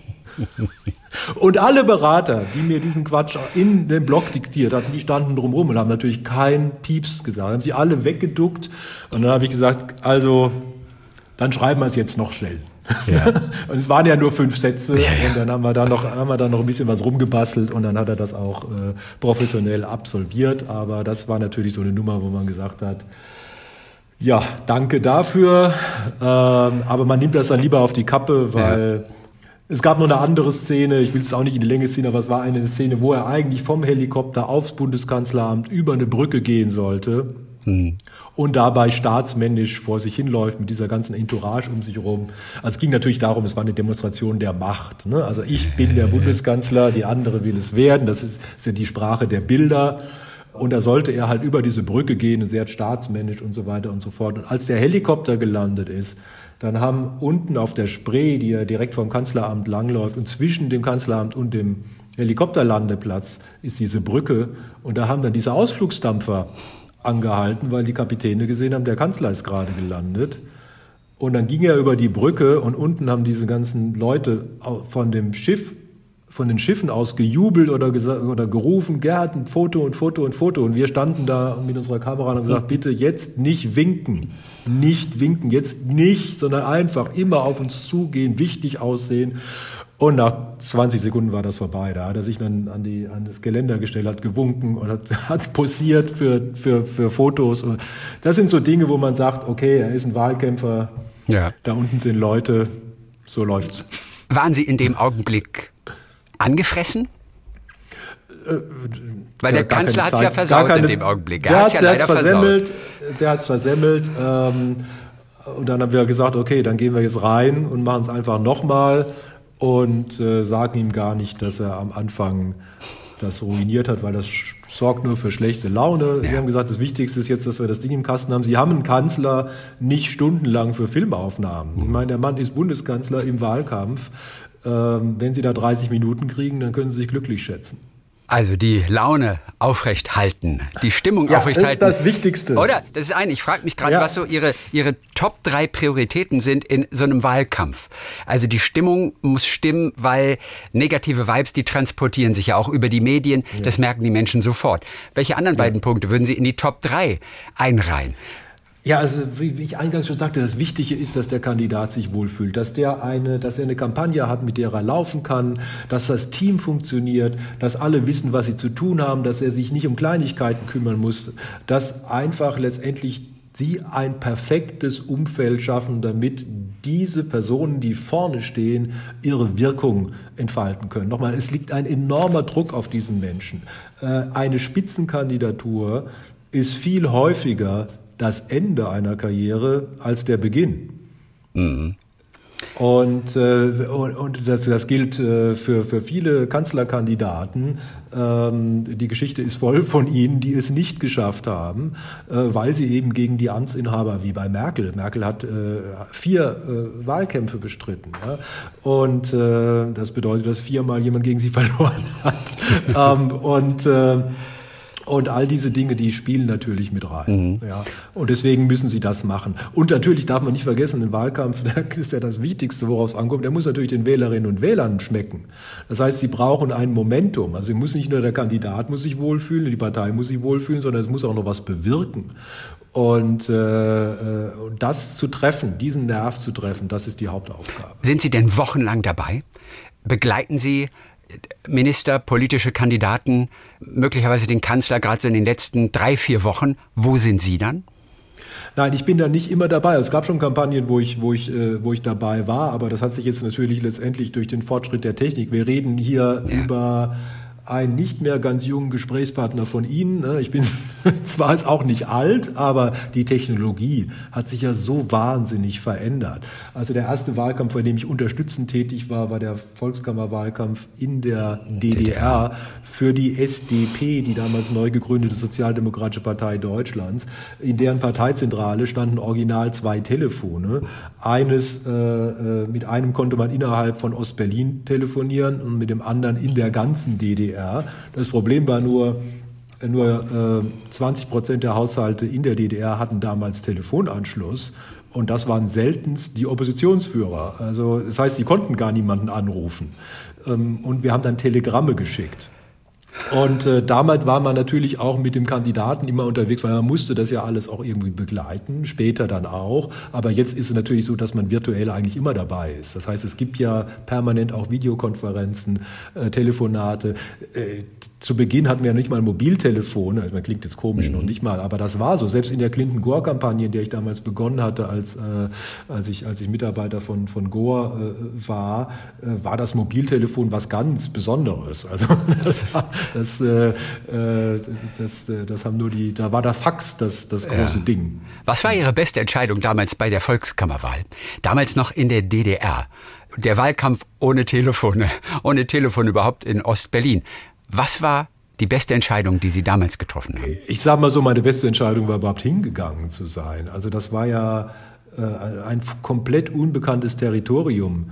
Und alle Berater, die mir diesen Quatsch in den Blog diktiert hatten, die standen drumherum und haben natürlich kein Pieps gesagt. Haben sie alle weggeduckt. Und dann habe ich gesagt, also, dann schreiben wir es jetzt noch schnell. Ja. und es waren ja nur fünf Sätze ja, ja. und dann haben wir da noch, haben wir da noch ein bisschen was rumgebastelt und dann hat er das auch äh, professionell absolviert. Aber das war natürlich so eine Nummer, wo man gesagt hat, ja, danke dafür. Ähm, aber man nimmt das dann lieber auf die Kappe, weil es gab noch eine andere Szene, ich will es auch nicht in die Länge ziehen, aber es war eine Szene, wo er eigentlich vom Helikopter aufs Bundeskanzleramt über eine Brücke gehen sollte. Mhm. Und dabei staatsmännisch vor sich hinläuft mit dieser ganzen Entourage um sich herum. Also es ging natürlich darum, es war eine Demonstration der Macht. Ne? Also ich bin der Bundeskanzler, die andere will es werden. Das ist, ist ja die Sprache der Bilder. Und da sollte er halt über diese Brücke gehen, sehr staatsmännisch und so weiter und so fort. Und als der Helikopter gelandet ist, dann haben unten auf der Spree, die ja direkt vom Kanzleramt langläuft und zwischen dem Kanzleramt und dem Helikopterlandeplatz ist diese Brücke. Und da haben dann diese Ausflugsdampfer angehalten, weil die Kapitäne gesehen haben, der Kanzler ist gerade gelandet. Und dann ging er über die Brücke und unten haben diese ganzen Leute von dem Schiff, von den Schiffen aus gejubelt oder, oder gerufen, Gerhard, ein Foto und Foto und Foto. Und wir standen da mit unserer Kamera und haben gesagt, bitte jetzt nicht winken. Nicht winken, jetzt nicht, sondern einfach immer auf uns zugehen, wichtig aussehen. Und nach 20 Sekunden war das vorbei. Da hat er sich dann an, die, an das Geländer gestellt, hat gewunken und hat, hat posiert für, für, für Fotos. Und das sind so Dinge, wo man sagt, okay, er ist ein Wahlkämpfer. Ja. Da unten sind Leute, so läuft's. Waren Sie in dem Augenblick angefressen? Äh, Weil der Kanzler hat es ja versaut keine, in dem Augenblick. Er hat es ja leider versemmelt. Versemmelt. Der hat es versemmelt. Ähm, und dann haben wir gesagt, okay, dann gehen wir jetzt rein und machen es einfach nochmal und äh, sagen ihm gar nicht, dass er am Anfang das ruiniert hat, weil das sorgt nur für schlechte Laune. Ja. Wir haben gesagt, das Wichtigste ist jetzt, dass wir das Ding im Kasten haben. Sie haben einen Kanzler nicht stundenlang für Filmaufnahmen. Ich meine, der Mann ist Bundeskanzler im Wahlkampf. Ähm, wenn Sie da 30 Minuten kriegen, dann können Sie sich glücklich schätzen. Also die Laune aufrecht halten, die Stimmung ja, aufrecht halten. Das ist das Wichtigste. Oder? Das ist ein. Ich frage mich gerade, ja. was so Ihre, Ihre Top drei Prioritäten sind in so einem Wahlkampf. Also die Stimmung muss stimmen, weil negative Vibes, die transportieren sich ja auch über die Medien. Ja. Das merken die Menschen sofort. Welche anderen beiden Punkte würden Sie in die Top drei einreihen? Ja, also wie ich eingangs schon sagte, das Wichtige ist, dass der Kandidat sich wohlfühlt, dass der eine, dass er eine Kampagne hat, mit der er laufen kann, dass das Team funktioniert, dass alle wissen, was sie zu tun haben, dass er sich nicht um Kleinigkeiten kümmern muss, dass einfach letztendlich sie ein perfektes Umfeld schaffen, damit diese Personen, die vorne stehen, ihre Wirkung entfalten können. Nochmal, es liegt ein enormer Druck auf diesen Menschen. Äh, eine Spitzenkandidatur ist viel häufiger das Ende einer Karriere als der Beginn. Mhm. Und, äh, und das, das gilt äh, für, für viele Kanzlerkandidaten. Ähm, die Geschichte ist voll von ihnen, die es nicht geschafft haben, äh, weil sie eben gegen die Amtsinhaber, wie bei Merkel, Merkel hat äh, vier äh, Wahlkämpfe bestritten. Ja? Und äh, das bedeutet, dass viermal jemand gegen sie verloren hat. ähm, und und all diese Dinge, die spielen natürlich mit rein. Mhm. Ja. Und deswegen müssen sie das machen. Und natürlich darf man nicht vergessen, ein Wahlkampf ist ja das Wichtigste, worauf es ankommt. Der muss natürlich den Wählerinnen und Wählern schmecken. Das heißt, sie brauchen ein Momentum. Also muss nicht nur der Kandidat muss sich wohlfühlen, die Partei muss sich wohlfühlen, sondern es muss auch noch was bewirken. Und äh, äh das zu treffen, diesen Nerv zu treffen, das ist die Hauptaufgabe. Sind Sie denn wochenlang dabei? Begleiten Sie Minister, politische Kandidaten, möglicherweise den Kanzler gerade so in den letzten drei, vier Wochen. Wo sind Sie dann? Nein, ich bin da nicht immer dabei. Es gab schon Kampagnen, wo ich, wo ich, äh, wo ich dabei war, aber das hat sich jetzt natürlich letztendlich durch den Fortschritt der Technik. Wir reden hier ja. über einen nicht mehr ganz jungen Gesprächspartner von Ihnen. Ne? Ich bin zwar jetzt auch nicht alt, aber die Technologie hat sich ja so wahnsinnig verändert. Also der erste Wahlkampf, bei dem ich unterstützend tätig war, war der Volkskammerwahlkampf in der DDR für die SDP, die damals neu gegründete Sozialdemokratische Partei Deutschlands. In deren Parteizentrale standen original zwei Telefone. Eines, äh, äh mit einem konnte man innerhalb von Ostberlin telefonieren und mit dem anderen in der ganzen DDR. DDR. Das Problem war nur, nur äh, 20 Prozent der Haushalte in der DDR hatten damals Telefonanschluss. Und das waren seltenst die Oppositionsführer. Also das heißt, sie konnten gar niemanden anrufen. Ähm, und wir haben dann Telegramme geschickt. Und äh, damals war man natürlich auch mit dem Kandidaten immer unterwegs, weil man musste das ja alles auch irgendwie begleiten, später dann auch. Aber jetzt ist es natürlich so, dass man virtuell eigentlich immer dabei ist. Das heißt, es gibt ja permanent auch Videokonferenzen, äh, Telefonate. Äh, zu Beginn hatten wir ja nicht mal Mobiltelefone, also man klingt jetzt komisch mhm. noch nicht mal, aber das war so. Selbst in der Clinton-Gore-Kampagne, in der ich damals begonnen hatte, als, äh, als, ich, als ich Mitarbeiter von, von Gore äh, war, äh, war das Mobiltelefon was ganz Besonderes. Also das, das, äh, äh, das, äh, das haben nur die, da war der Fax das, das große ja. Ding. Was war Ihre beste Entscheidung damals bei der Volkskammerwahl? Damals noch in der DDR. Der Wahlkampf ohne Telefone, ohne Telefon überhaupt in Ostberlin. Was war die beste Entscheidung, die Sie damals getroffen haben? Ich sage mal so, meine beste Entscheidung war überhaupt hingegangen zu sein. Also das war ja äh, ein komplett unbekanntes Territorium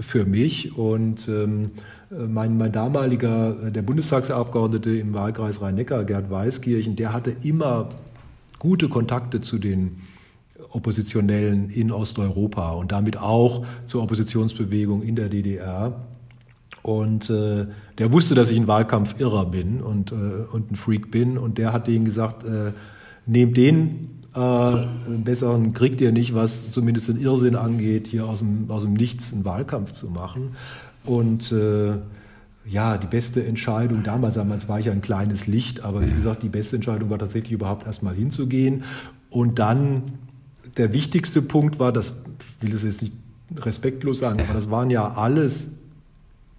für mich und ähm, mein, mein damaliger, äh, der Bundestagsabgeordnete im Wahlkreis Rhein-Neckar, Gerd Weiskirchen, der hatte immer gute Kontakte zu den Oppositionellen in Osteuropa und damit auch zur Oppositionsbewegung in der DDR. Und äh, der wusste, dass ich ein Wahlkampfirrer bin und, äh, und ein Freak bin. Und der hat denen gesagt, äh, nehmt den, äh, einen besseren kriegt ihr nicht, was zumindest den Irrsinn angeht, hier aus dem, aus dem Nichts einen Wahlkampf zu machen. Und äh, ja, die beste Entscheidung damals, damals war ich ein kleines Licht, aber wie gesagt, die beste Entscheidung war tatsächlich überhaupt erstmal hinzugehen. Und dann der wichtigste Punkt war, das ich will das jetzt nicht respektlos sagen, aber das waren ja alles,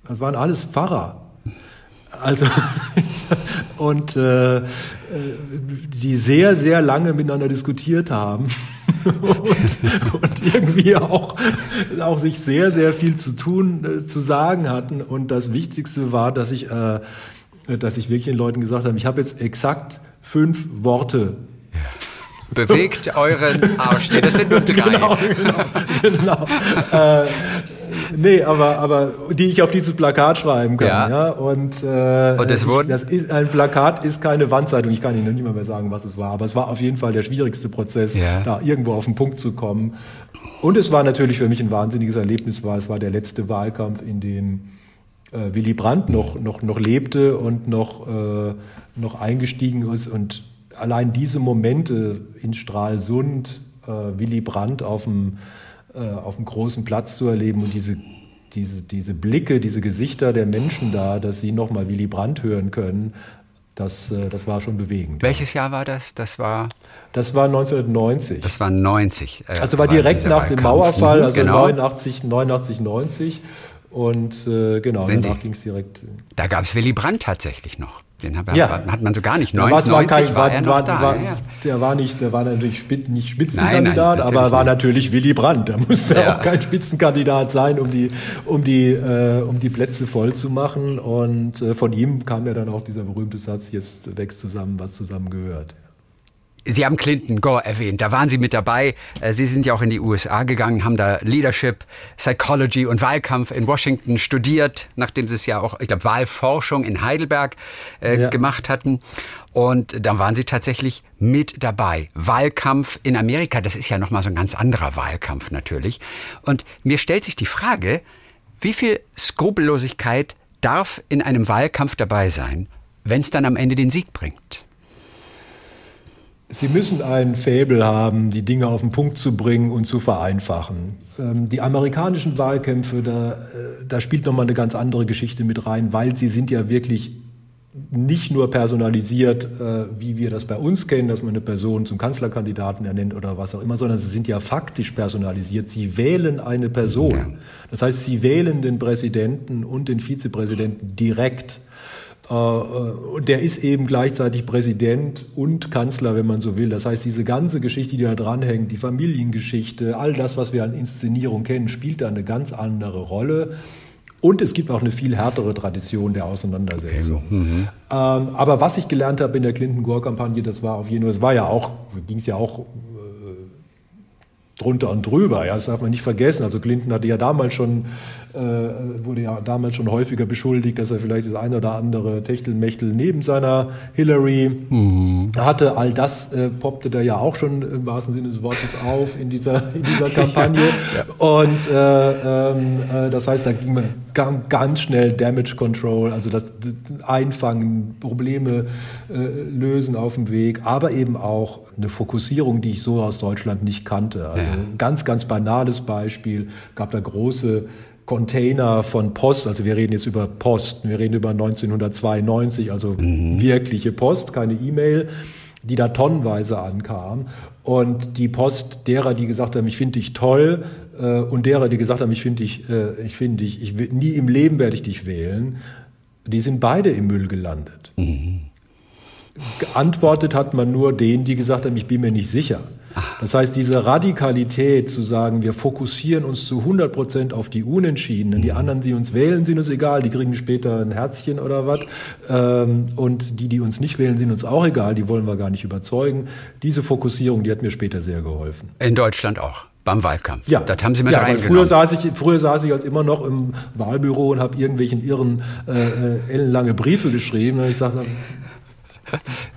das waren alles Pfarrer. Also und äh, die sehr, sehr lange miteinander diskutiert haben und, und, irgendwie auch, auch sich sehr, sehr viel zu tun, äh, zu sagen hatten. Und das Wichtigste war, dass ich, äh, dass ich wirklich den Leuten gesagt habe, ich habe jetzt exakt fünf Worte Bewegt euren Arsch. Nee, das sind nur drei. Genau, genau. genau. äh, nee, aber, aber die ich auf dieses Plakat schreiben kann. Ja. ja? Und, äh, Und es wurden? das ist, ein Plakat ist keine Wandzeitung. Ich kann Ihnen nicht mehr sagen, was es war. Aber es war auf jeden Fall der schwierigste Prozess, ja. da irgendwo auf den Punkt zu kommen. Und es war natürlich für mich ein wahnsinniges Erlebnis, weil es war der letzte Wahlkampf, in dem äh, Willy Brandt noch, noch, noch lebte und noch, äh, noch eingestiegen ist. Und allein diese Momente in Stralsund, äh, Willy Brandt auf dem äh, auf dem großen Platz zu erleben und diese, diese, diese Blicke, diese Gesichter der Menschen da, dass sie nochmal Willy Brandt hören können, das, äh, das war schon bewegend. Welches Jahr war das? Das war. Das war 1990. Das war 90. Äh, also war direkt nach dem Mauerfall, also genau. 89, 89, 90. Und äh, genau, Sehen danach ging es direkt. Da gab es Willy Brandt tatsächlich noch. Den hat, ja. hat man so gar nicht. 1990 war, kein, war, noch war, da. War, ja. Der war nicht, der war natürlich Spit, nicht Spitzenkandidat, nein, nein, aber war nicht. natürlich Willy Brandt. Da musste ja. auch kein Spitzenkandidat sein, um die, um die, äh, um die Plätze voll zu machen. Und äh, von ihm kam ja dann auch dieser berühmte Satz: Jetzt wächst zusammen, was zusammen gehört. Sie haben Clinton Gore erwähnt, da waren Sie mit dabei. Äh, Sie sind ja auch in die USA gegangen, haben da Leadership, Psychology und Wahlkampf in Washington studiert, nachdem Sie es ja auch, ich glaube, Wahlforschung in Heidelberg äh, ja. gemacht hatten. Und dann waren Sie tatsächlich mit dabei. Wahlkampf in Amerika, das ist ja nochmal so ein ganz anderer Wahlkampf natürlich. Und mir stellt sich die Frage, wie viel Skrupellosigkeit darf in einem Wahlkampf dabei sein, wenn es dann am Ende den Sieg bringt? Sie müssen ein Faible haben, die Dinge auf den Punkt zu bringen und zu vereinfachen. Ähm, die amerikanischen Wahlkämpfe, da, äh, da spielt nochmal eine ganz andere Geschichte mit rein, weil sie sind ja wirklich nicht nur personalisiert, äh, wie wir das bei uns kennen, dass man eine Person zum Kanzlerkandidaten ernennt oder was auch immer, sondern sie sind ja faktisch personalisiert. Sie wählen eine Person. Das heißt, sie wählen den Präsidenten und den Vizepräsidenten direkt. Äh, und der ist eben gleichzeitig Präsident und Kanzler, wenn man so will. Das heißt, diese ganze Geschichte, die da dranhängt, die Familiengeschichte, all das, was wir an Inszenierung kennen, spielt da eine ganz andere Rolle. Und es gibt auch eine viel härtere Tradition der Auseinandersetzung. Okay. Mhm. Ähm, aber was ich gelernt habe in der Clinton-Gore-Kampagne, das war auf jeden Fall, es war ja auch, ging es ja auch drunter und drüber. Ja, das darf man nicht vergessen. Also Clinton hatte ja damals schon, äh, wurde ja damals schon häufiger beschuldigt, dass er vielleicht das eine oder andere Techtelmechtel neben seiner Hillary mhm. hatte. All das äh, poppte da ja auch schon im wahrsten Sinne des Wortes auf in dieser, in dieser Kampagne. ja. Und äh, ähm, äh, das heißt, da ging man ganz schnell Damage Control, also das Einfangen, Probleme äh, lösen auf dem Weg, aber eben auch eine Fokussierung, die ich so aus Deutschland nicht kannte. Also ja. ein ganz, ganz banales Beispiel, gab da große Container von Post, also wir reden jetzt über Post, wir reden über 1992, also mhm. wirkliche Post, keine E-Mail, die da tonnenweise ankam. Und die Post derer, die gesagt haben, ich finde dich toll, äh, und derer, die gesagt haben, ich finde dich, äh, ich finde dich, ich will, nie im Leben werde ich dich wählen, die sind beide im Müll gelandet. Mhm. Geantwortet hat man nur denen, die gesagt haben, ich bin mir nicht sicher. Das heißt, diese Radikalität zu sagen, wir fokussieren uns zu 100 Prozent auf die Unentschiedenen, die anderen, die uns wählen, sind uns egal, die kriegen später ein Herzchen oder was. Ähm, und die, die uns nicht wählen, sind uns auch egal, die wollen wir gar nicht überzeugen. Diese Fokussierung, die hat mir später sehr geholfen. In Deutschland auch beim Wahlkampf. Ja, das haben Sie mit ja, reingenommen. Früher saß ich, früher saß ich als immer noch im Wahlbüro und habe irgendwelchen irren äh, äh, ellenlange Briefe geschrieben. Und ich sagte,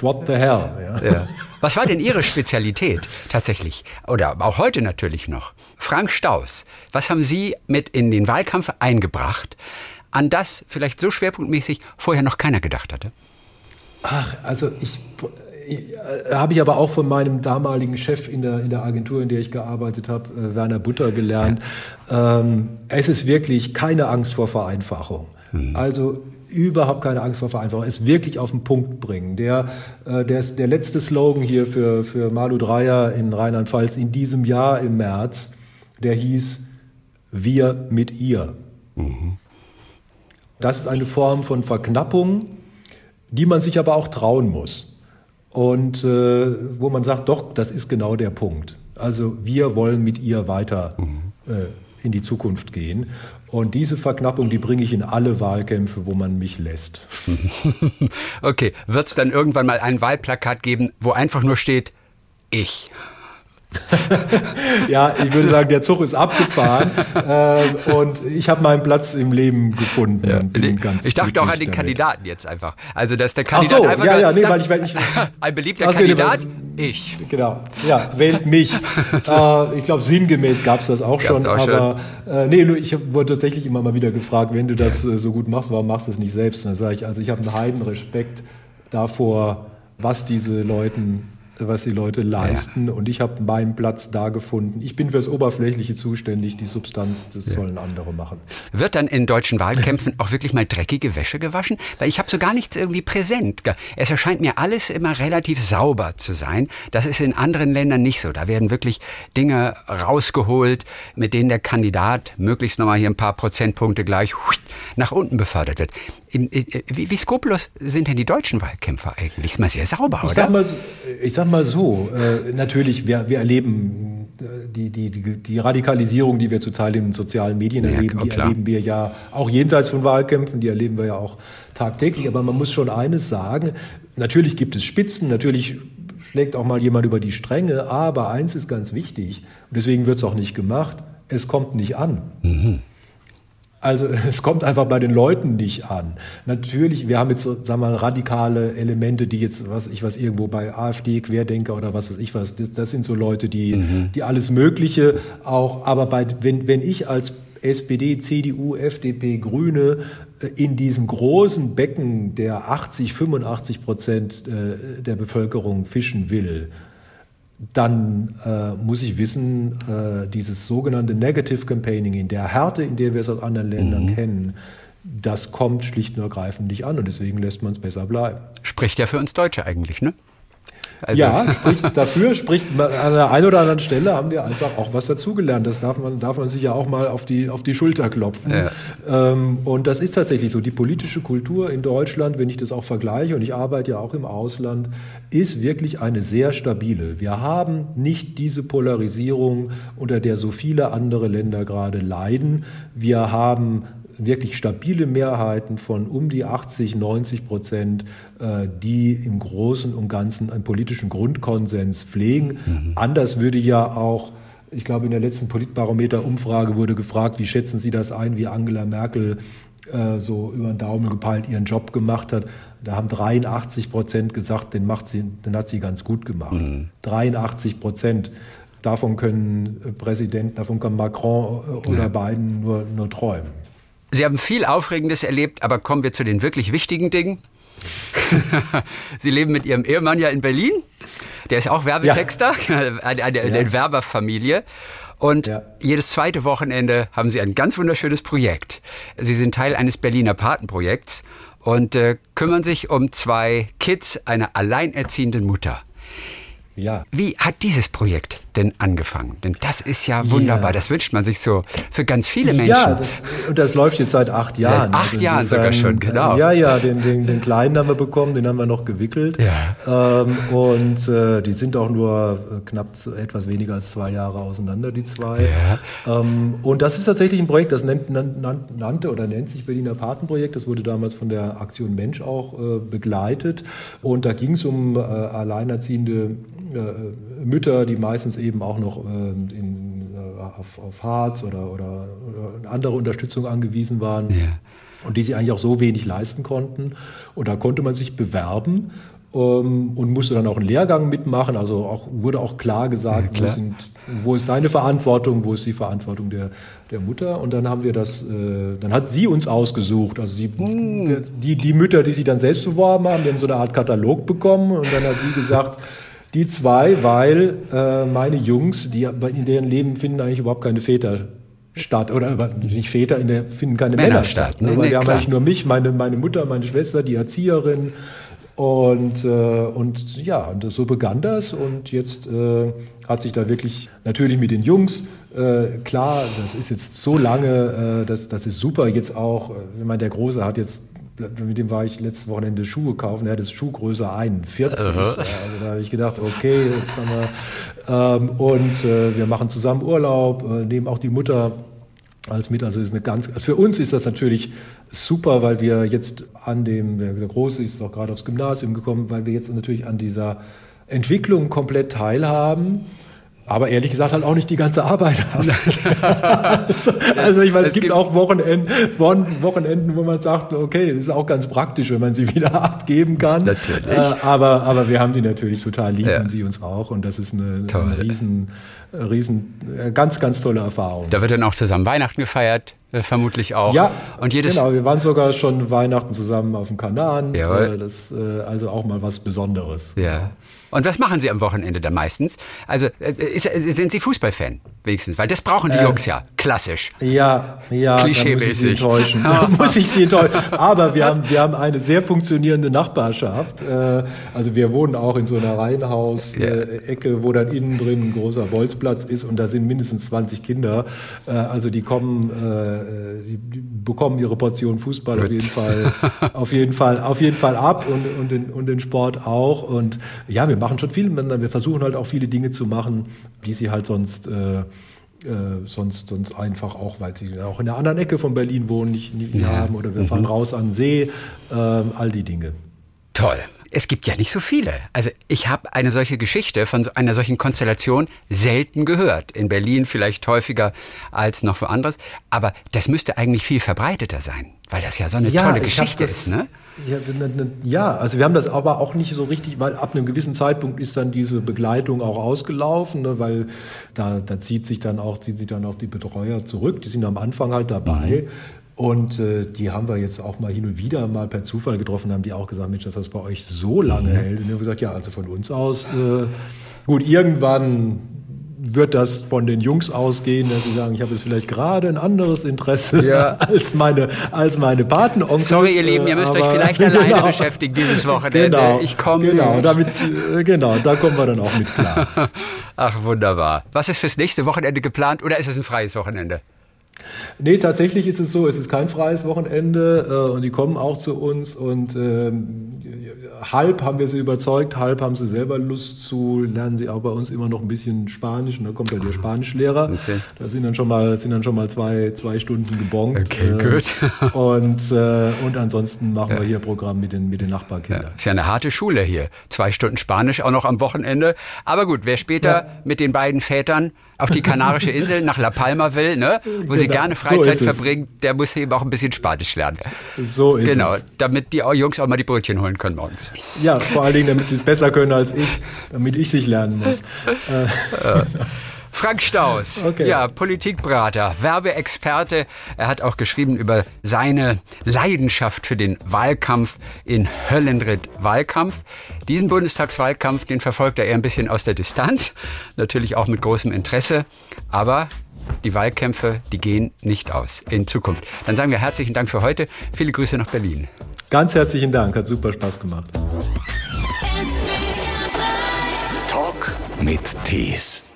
what the hell? Ja. ja. Was war denn Ihre Spezialität tatsächlich? Oder auch heute natürlich noch. Frank Staus, was haben Sie mit in den Wahlkampf eingebracht, an das vielleicht so schwerpunktmäßig vorher noch keiner gedacht hatte? Ach, also ich, äh, habe ich aber auch von meinem damaligen Chef in der, in der Agentur, in der ich gearbeitet habe, äh, Werner Butter, gelernt. Ähm, es ist wirklich keine Angst vor Vereinfachung. Mhm. Also überhaupt keine Angst vor Vereinfachung, es wirklich auf den Punkt bringen. Der, äh, der, der letzte Slogan hier für, für Malu Dreyer in Rheinland-Pfalz in diesem Jahr im März, der hieß Wir mit ihr. Mhm. Das ist eine Form von Verknappung, die man sich aber auch trauen muss. Und äh, wo man sagt, doch, das ist genau der Punkt. Also wir wollen mit ihr weiter mhm. äh, in die Zukunft gehen. Und diese Verknappung, die bringe ich in alle Wahlkämpfe, wo man mich lässt. okay, wird es dann irgendwann mal ein Wahlplakat geben, wo einfach nur steht, ich? ja, ich würde sagen, der Zug ist abgefahren äh, und ich habe meinen Platz im Leben gefunden. Ja. ich dachte auch an den damit. Kandidaten jetzt einfach. Also, dass der Kandidat Ach so, einfach ja, ja, nee, weil ich, weil ich ein beliebter Kandidat, ich. Genau, ja, wählt mich. äh, ich glaube, sinngemäß gab es das auch gab's schon, auch aber äh, nee, ich wurde tatsächlich immer mal wieder gefragt, wenn du das äh, so gut machst, warum machst du es nicht selbst? Und dann sage ich, also ich habe einen heiden Respekt davor, was diese Leuten was die Leute leisten. Ja. Und ich habe meinen Platz da gefunden. Ich bin fürs Oberflächliche zuständig, die Substanz, das ja. sollen andere machen. Wird dann in deutschen Wahlkämpfen auch wirklich mal dreckige Wäsche gewaschen? Weil ich habe so gar nichts irgendwie präsent. Es erscheint mir alles immer relativ sauber zu sein. Das ist in anderen Ländern nicht so. Da werden wirklich Dinge rausgeholt, mit denen der Kandidat möglichst nochmal hier ein paar Prozentpunkte gleich nach unten befördert wird. Wie, wie skrupellos sind denn die deutschen Wahlkämpfer eigentlich? Ist mal sehr sauber, ich oder? Sag mal, ich sag mal so, äh, natürlich, wir, wir erleben äh, die, die, die, die Radikalisierung, die wir zuteil in sozialen Medien ja, erleben, die erleben wir ja auch jenseits von Wahlkämpfen, die erleben wir ja auch tagtäglich. Aber man muss schon eines sagen, natürlich gibt es Spitzen, natürlich schlägt auch mal jemand über die Stränge, aber eins ist ganz wichtig, und deswegen wird es auch nicht gemacht, es kommt nicht an. Mhm. Also es kommt einfach bei den Leuten nicht an. Natürlich, wir haben jetzt, sagen wir mal, radikale Elemente, die jetzt, was ich was irgendwo bei AfD, Querdenker oder was weiß ich was, das, das sind so Leute, die, mhm. die alles Mögliche auch, aber bei, wenn, wenn ich als SPD, CDU, FDP, Grüne äh, in diesem großen Becken der 80, 85 Prozent äh, der Bevölkerung fischen will, dann äh, muss ich wissen, äh, dieses sogenannte Negative Campaigning in der Härte, in der wir es aus anderen Ländern mhm. kennen, das kommt schlicht und ergreifend nicht an und deswegen lässt man es besser bleiben. Spricht ja für uns Deutsche eigentlich, ne? Also ja, spricht dafür, spricht an der einen oder anderen Stelle haben wir einfach auch was dazugelernt. Das darf man, darf man sich ja auch mal auf die, auf die Schulter klopfen. Ja. Ähm, und das ist tatsächlich so. Die politische Kultur in Deutschland, wenn ich das auch vergleiche, und ich arbeite ja auch im Ausland, ist wirklich eine sehr stabile. Wir haben nicht diese Polarisierung, unter der so viele andere Länder gerade leiden. Wir haben wirklich stabile Mehrheiten von um die 80, 90 Prozent, äh, die im Großen und Ganzen einen politischen Grundkonsens pflegen. Mhm. Anders würde ja auch ich glaube, in der letzten Politbarometer-Umfrage wurde gefragt, wie schätzen Sie das ein, wie Angela Merkel äh, so über den Daumen gepeilt ihren Job gemacht hat. Da haben 83 Prozent gesagt, den, macht sie, den hat sie ganz gut gemacht. Mhm. 83 Prozent. Davon können Präsidenten, davon kann Macron äh, oder ja. Biden nur, nur träumen. Sie haben viel Aufregendes erlebt, aber kommen wir zu den wirklich wichtigen Dingen. Sie leben mit Ihrem Ehemann ja in Berlin. Der ist auch Werbetexter, ja. eine, eine, eine ja. Werberfamilie. Und ja. jedes zweite Wochenende haben Sie ein ganz wunderschönes Projekt. Sie sind Teil eines Berliner Patenprojekts und äh, kümmern sich um zwei Kids einer alleinerziehenden Mutter. Ja. Wie hat dieses Projekt denn angefangen? Denn das ist ja wunderbar. Ja. Das wünscht man sich so für ganz viele Menschen. Ja, das, und das läuft jetzt seit acht Jahren. Seit acht also Jahren sogar schon, genau. Ja, ja, den, den, den, kleinen haben wir bekommen, den haben wir noch gewickelt. Ja. Ähm, und äh, die sind auch nur äh, knapp etwas weniger als zwei Jahre auseinander, die zwei. Ja. Ähm, und das ist tatsächlich ein Projekt, das nennt, nannte oder nennt sich Berliner Patenprojekt. Das wurde damals von der Aktion Mensch auch äh, begleitet. Und da ging es um äh, alleinerziehende äh, Mütter, die meistens eben auch noch äh, in, äh, auf, auf Harz oder, oder, oder, andere Unterstützung angewiesen waren. Ja. Und die sie eigentlich auch so wenig leisten konnten. Und da konnte man sich bewerben ähm, und musste dann auch einen Lehrgang mitmachen. Also auch, wurde auch klar gesagt, ja, klar. Wo, sind, wo, ist seine Verantwortung, wo ist die Verantwortung der, der Mutter. Und dann haben wir das, äh, dann hat sie uns ausgesucht. Also sie, uh. die, die Mütter, die sich dann selbst beworben haben, die haben so eine Art Katalog bekommen und dann hat sie gesagt, die zwei, weil äh, meine Jungs, die in deren Leben finden eigentlich überhaupt keine Väter statt. Oder nicht Väter, in der finden keine Männer, Männer statt. ne? Weil nee, wir haben eigentlich nur mich, meine, meine Mutter, meine Schwester, die Erzieherin und, äh, und ja, und so begann das und jetzt äh, hat sich da wirklich natürlich mit den Jungs, äh, klar, das ist jetzt so lange, äh, das, das ist super, jetzt auch, äh, ich meine, der Große hat jetzt mit dem war ich letztes Wochenende Schuhe kaufen, er hat das Schuhgröße 41. Also da habe ich gedacht, okay, jetzt haben wir, ähm, und äh, wir machen zusammen Urlaub, äh, nehmen auch die Mutter als mit. Also ist eine ganz, also für uns ist das natürlich super, weil wir jetzt an dem, der Große ist auch gerade aufs Gymnasium gekommen, weil wir jetzt natürlich an dieser Entwicklung komplett teilhaben. Aber ehrlich gesagt halt auch nicht die ganze Arbeit also, also, ich meine, es, es gibt, gibt auch Wochenenden, Wochenenden, wo man sagt, okay, das ist auch ganz praktisch, wenn man sie wieder abgeben kann. Natürlich. Äh, aber, aber wir haben die natürlich total lieb ja. und sie uns auch. Und das ist eine, eine riesen, riesen, äh, ganz, ganz tolle Erfahrung. Da wird dann auch zusammen Weihnachten gefeiert, äh, vermutlich auch. Ja, und jedes genau. Wir waren sogar schon Weihnachten zusammen auf dem Kanal. Jawohl. Das also auch mal was Besonderes. Ja. Und was machen Sie am Wochenende da meistens? Also äh, ist, äh, sind Sie Fußballfan wenigstens? Weil das brauchen die äh, Jungs ja. Klassisch. Ja, ja. Klischeemäßig. Muss ich Sie enttäuschen. muss ich Sie enttäuschen. Aber wir haben, wir haben eine sehr funktionierende Nachbarschaft. Äh, also wir wohnen auch in so einer Reihenhaus-Ecke, ja. wo dann innen drin ein großer Bolzplatz ist und da sind mindestens 20 Kinder. Also die kommen, die bekommen ihre Portion Fußball Gut. auf jeden Fall, auf jeden Fall, auf jeden Fall ab und, und, den, und den Sport auch. Und ja, wir machen schon viel miteinander. Wir versuchen halt auch viele Dinge zu machen, die sie halt sonst äh, äh, sonst, sonst einfach auch, weil sie auch in einer anderen Ecke von Berlin wohnen, nicht, nicht ja. haben oder wir fahren mhm. raus an den See, äh, all die Dinge. Toll. Es gibt ja nicht so viele. Also ich habe eine solche Geschichte von so einer solchen Konstellation selten gehört. In Berlin vielleicht häufiger als noch woanders. Aber das müsste eigentlich viel verbreiteter sein, weil das ja so eine ja, tolle Geschichte das, ist. Ne? Ja, ja, also wir haben das aber auch nicht so richtig, weil ab einem gewissen Zeitpunkt ist dann diese Begleitung auch ausgelaufen, ne, weil da, da zieht sich dann auch, zieht sich dann auch die Betreuer zurück. Die sind am Anfang halt dabei. Und äh, die haben wir jetzt auch mal hin und wieder mal per Zufall getroffen, haben die auch gesagt, Mensch, dass das bei euch so lange mhm. hält. Und wir haben gesagt, ja, also von uns aus, äh, gut, irgendwann wird das von den Jungs ausgehen, dass sie sagen, ich habe jetzt vielleicht gerade ein anderes Interesse ja. als meine als meine Patenonkels. Sorry, ihr Lieben, ihr müsst euch vielleicht genau, alleine beschäftigen dieses Wochenende. Genau, ich komme. Genau, damit, äh, genau, da kommen wir dann auch mit klar. Ach, wunderbar. Was ist fürs nächste Wochenende geplant oder ist es ein freies Wochenende? Nee, tatsächlich ist es so, es ist kein freies Wochenende äh, und die kommen auch zu uns und äh, halb haben wir sie überzeugt, halb haben sie selber Lust zu, lernen sie auch bei uns immer noch ein bisschen Spanisch und da kommt ja der Spanischlehrer. Okay. Da sind dann schon mal, sind dann schon mal zwei, zwei Stunden gebongt. Okay, äh, gut. und, äh, und ansonsten machen ja. wir hier Programm mit den, mit den Nachbarkindern. Ja, ist ja eine harte Schule hier. Zwei Stunden Spanisch auch noch am Wochenende. Aber gut, wer später ja. mit den beiden Vätern auf die Kanarische Insel nach La Palma will, ne, wo genau. sie gerne Freizeit so verbringt, der muss eben auch ein bisschen Spanisch lernen. So ist genau, es. Genau, damit die Jungs auch mal die Brötchen holen können morgens. Ja, vor allen Dingen, damit sie es besser können als ich, damit ich sich lernen muss. Äh. Frank Staus, okay. ja, Politikberater, Werbeexperte. Er hat auch geschrieben über seine Leidenschaft für den Wahlkampf in Höllenritt Wahlkampf. Diesen Bundestagswahlkampf, den verfolgt er eher ein bisschen aus der Distanz, natürlich auch mit großem Interesse, aber die Wahlkämpfe, die gehen nicht aus in Zukunft. Dann sagen wir herzlichen Dank für heute. Viele Grüße nach Berlin. Ganz herzlichen Dank, hat super Spaß gemacht. Talk mit Tees.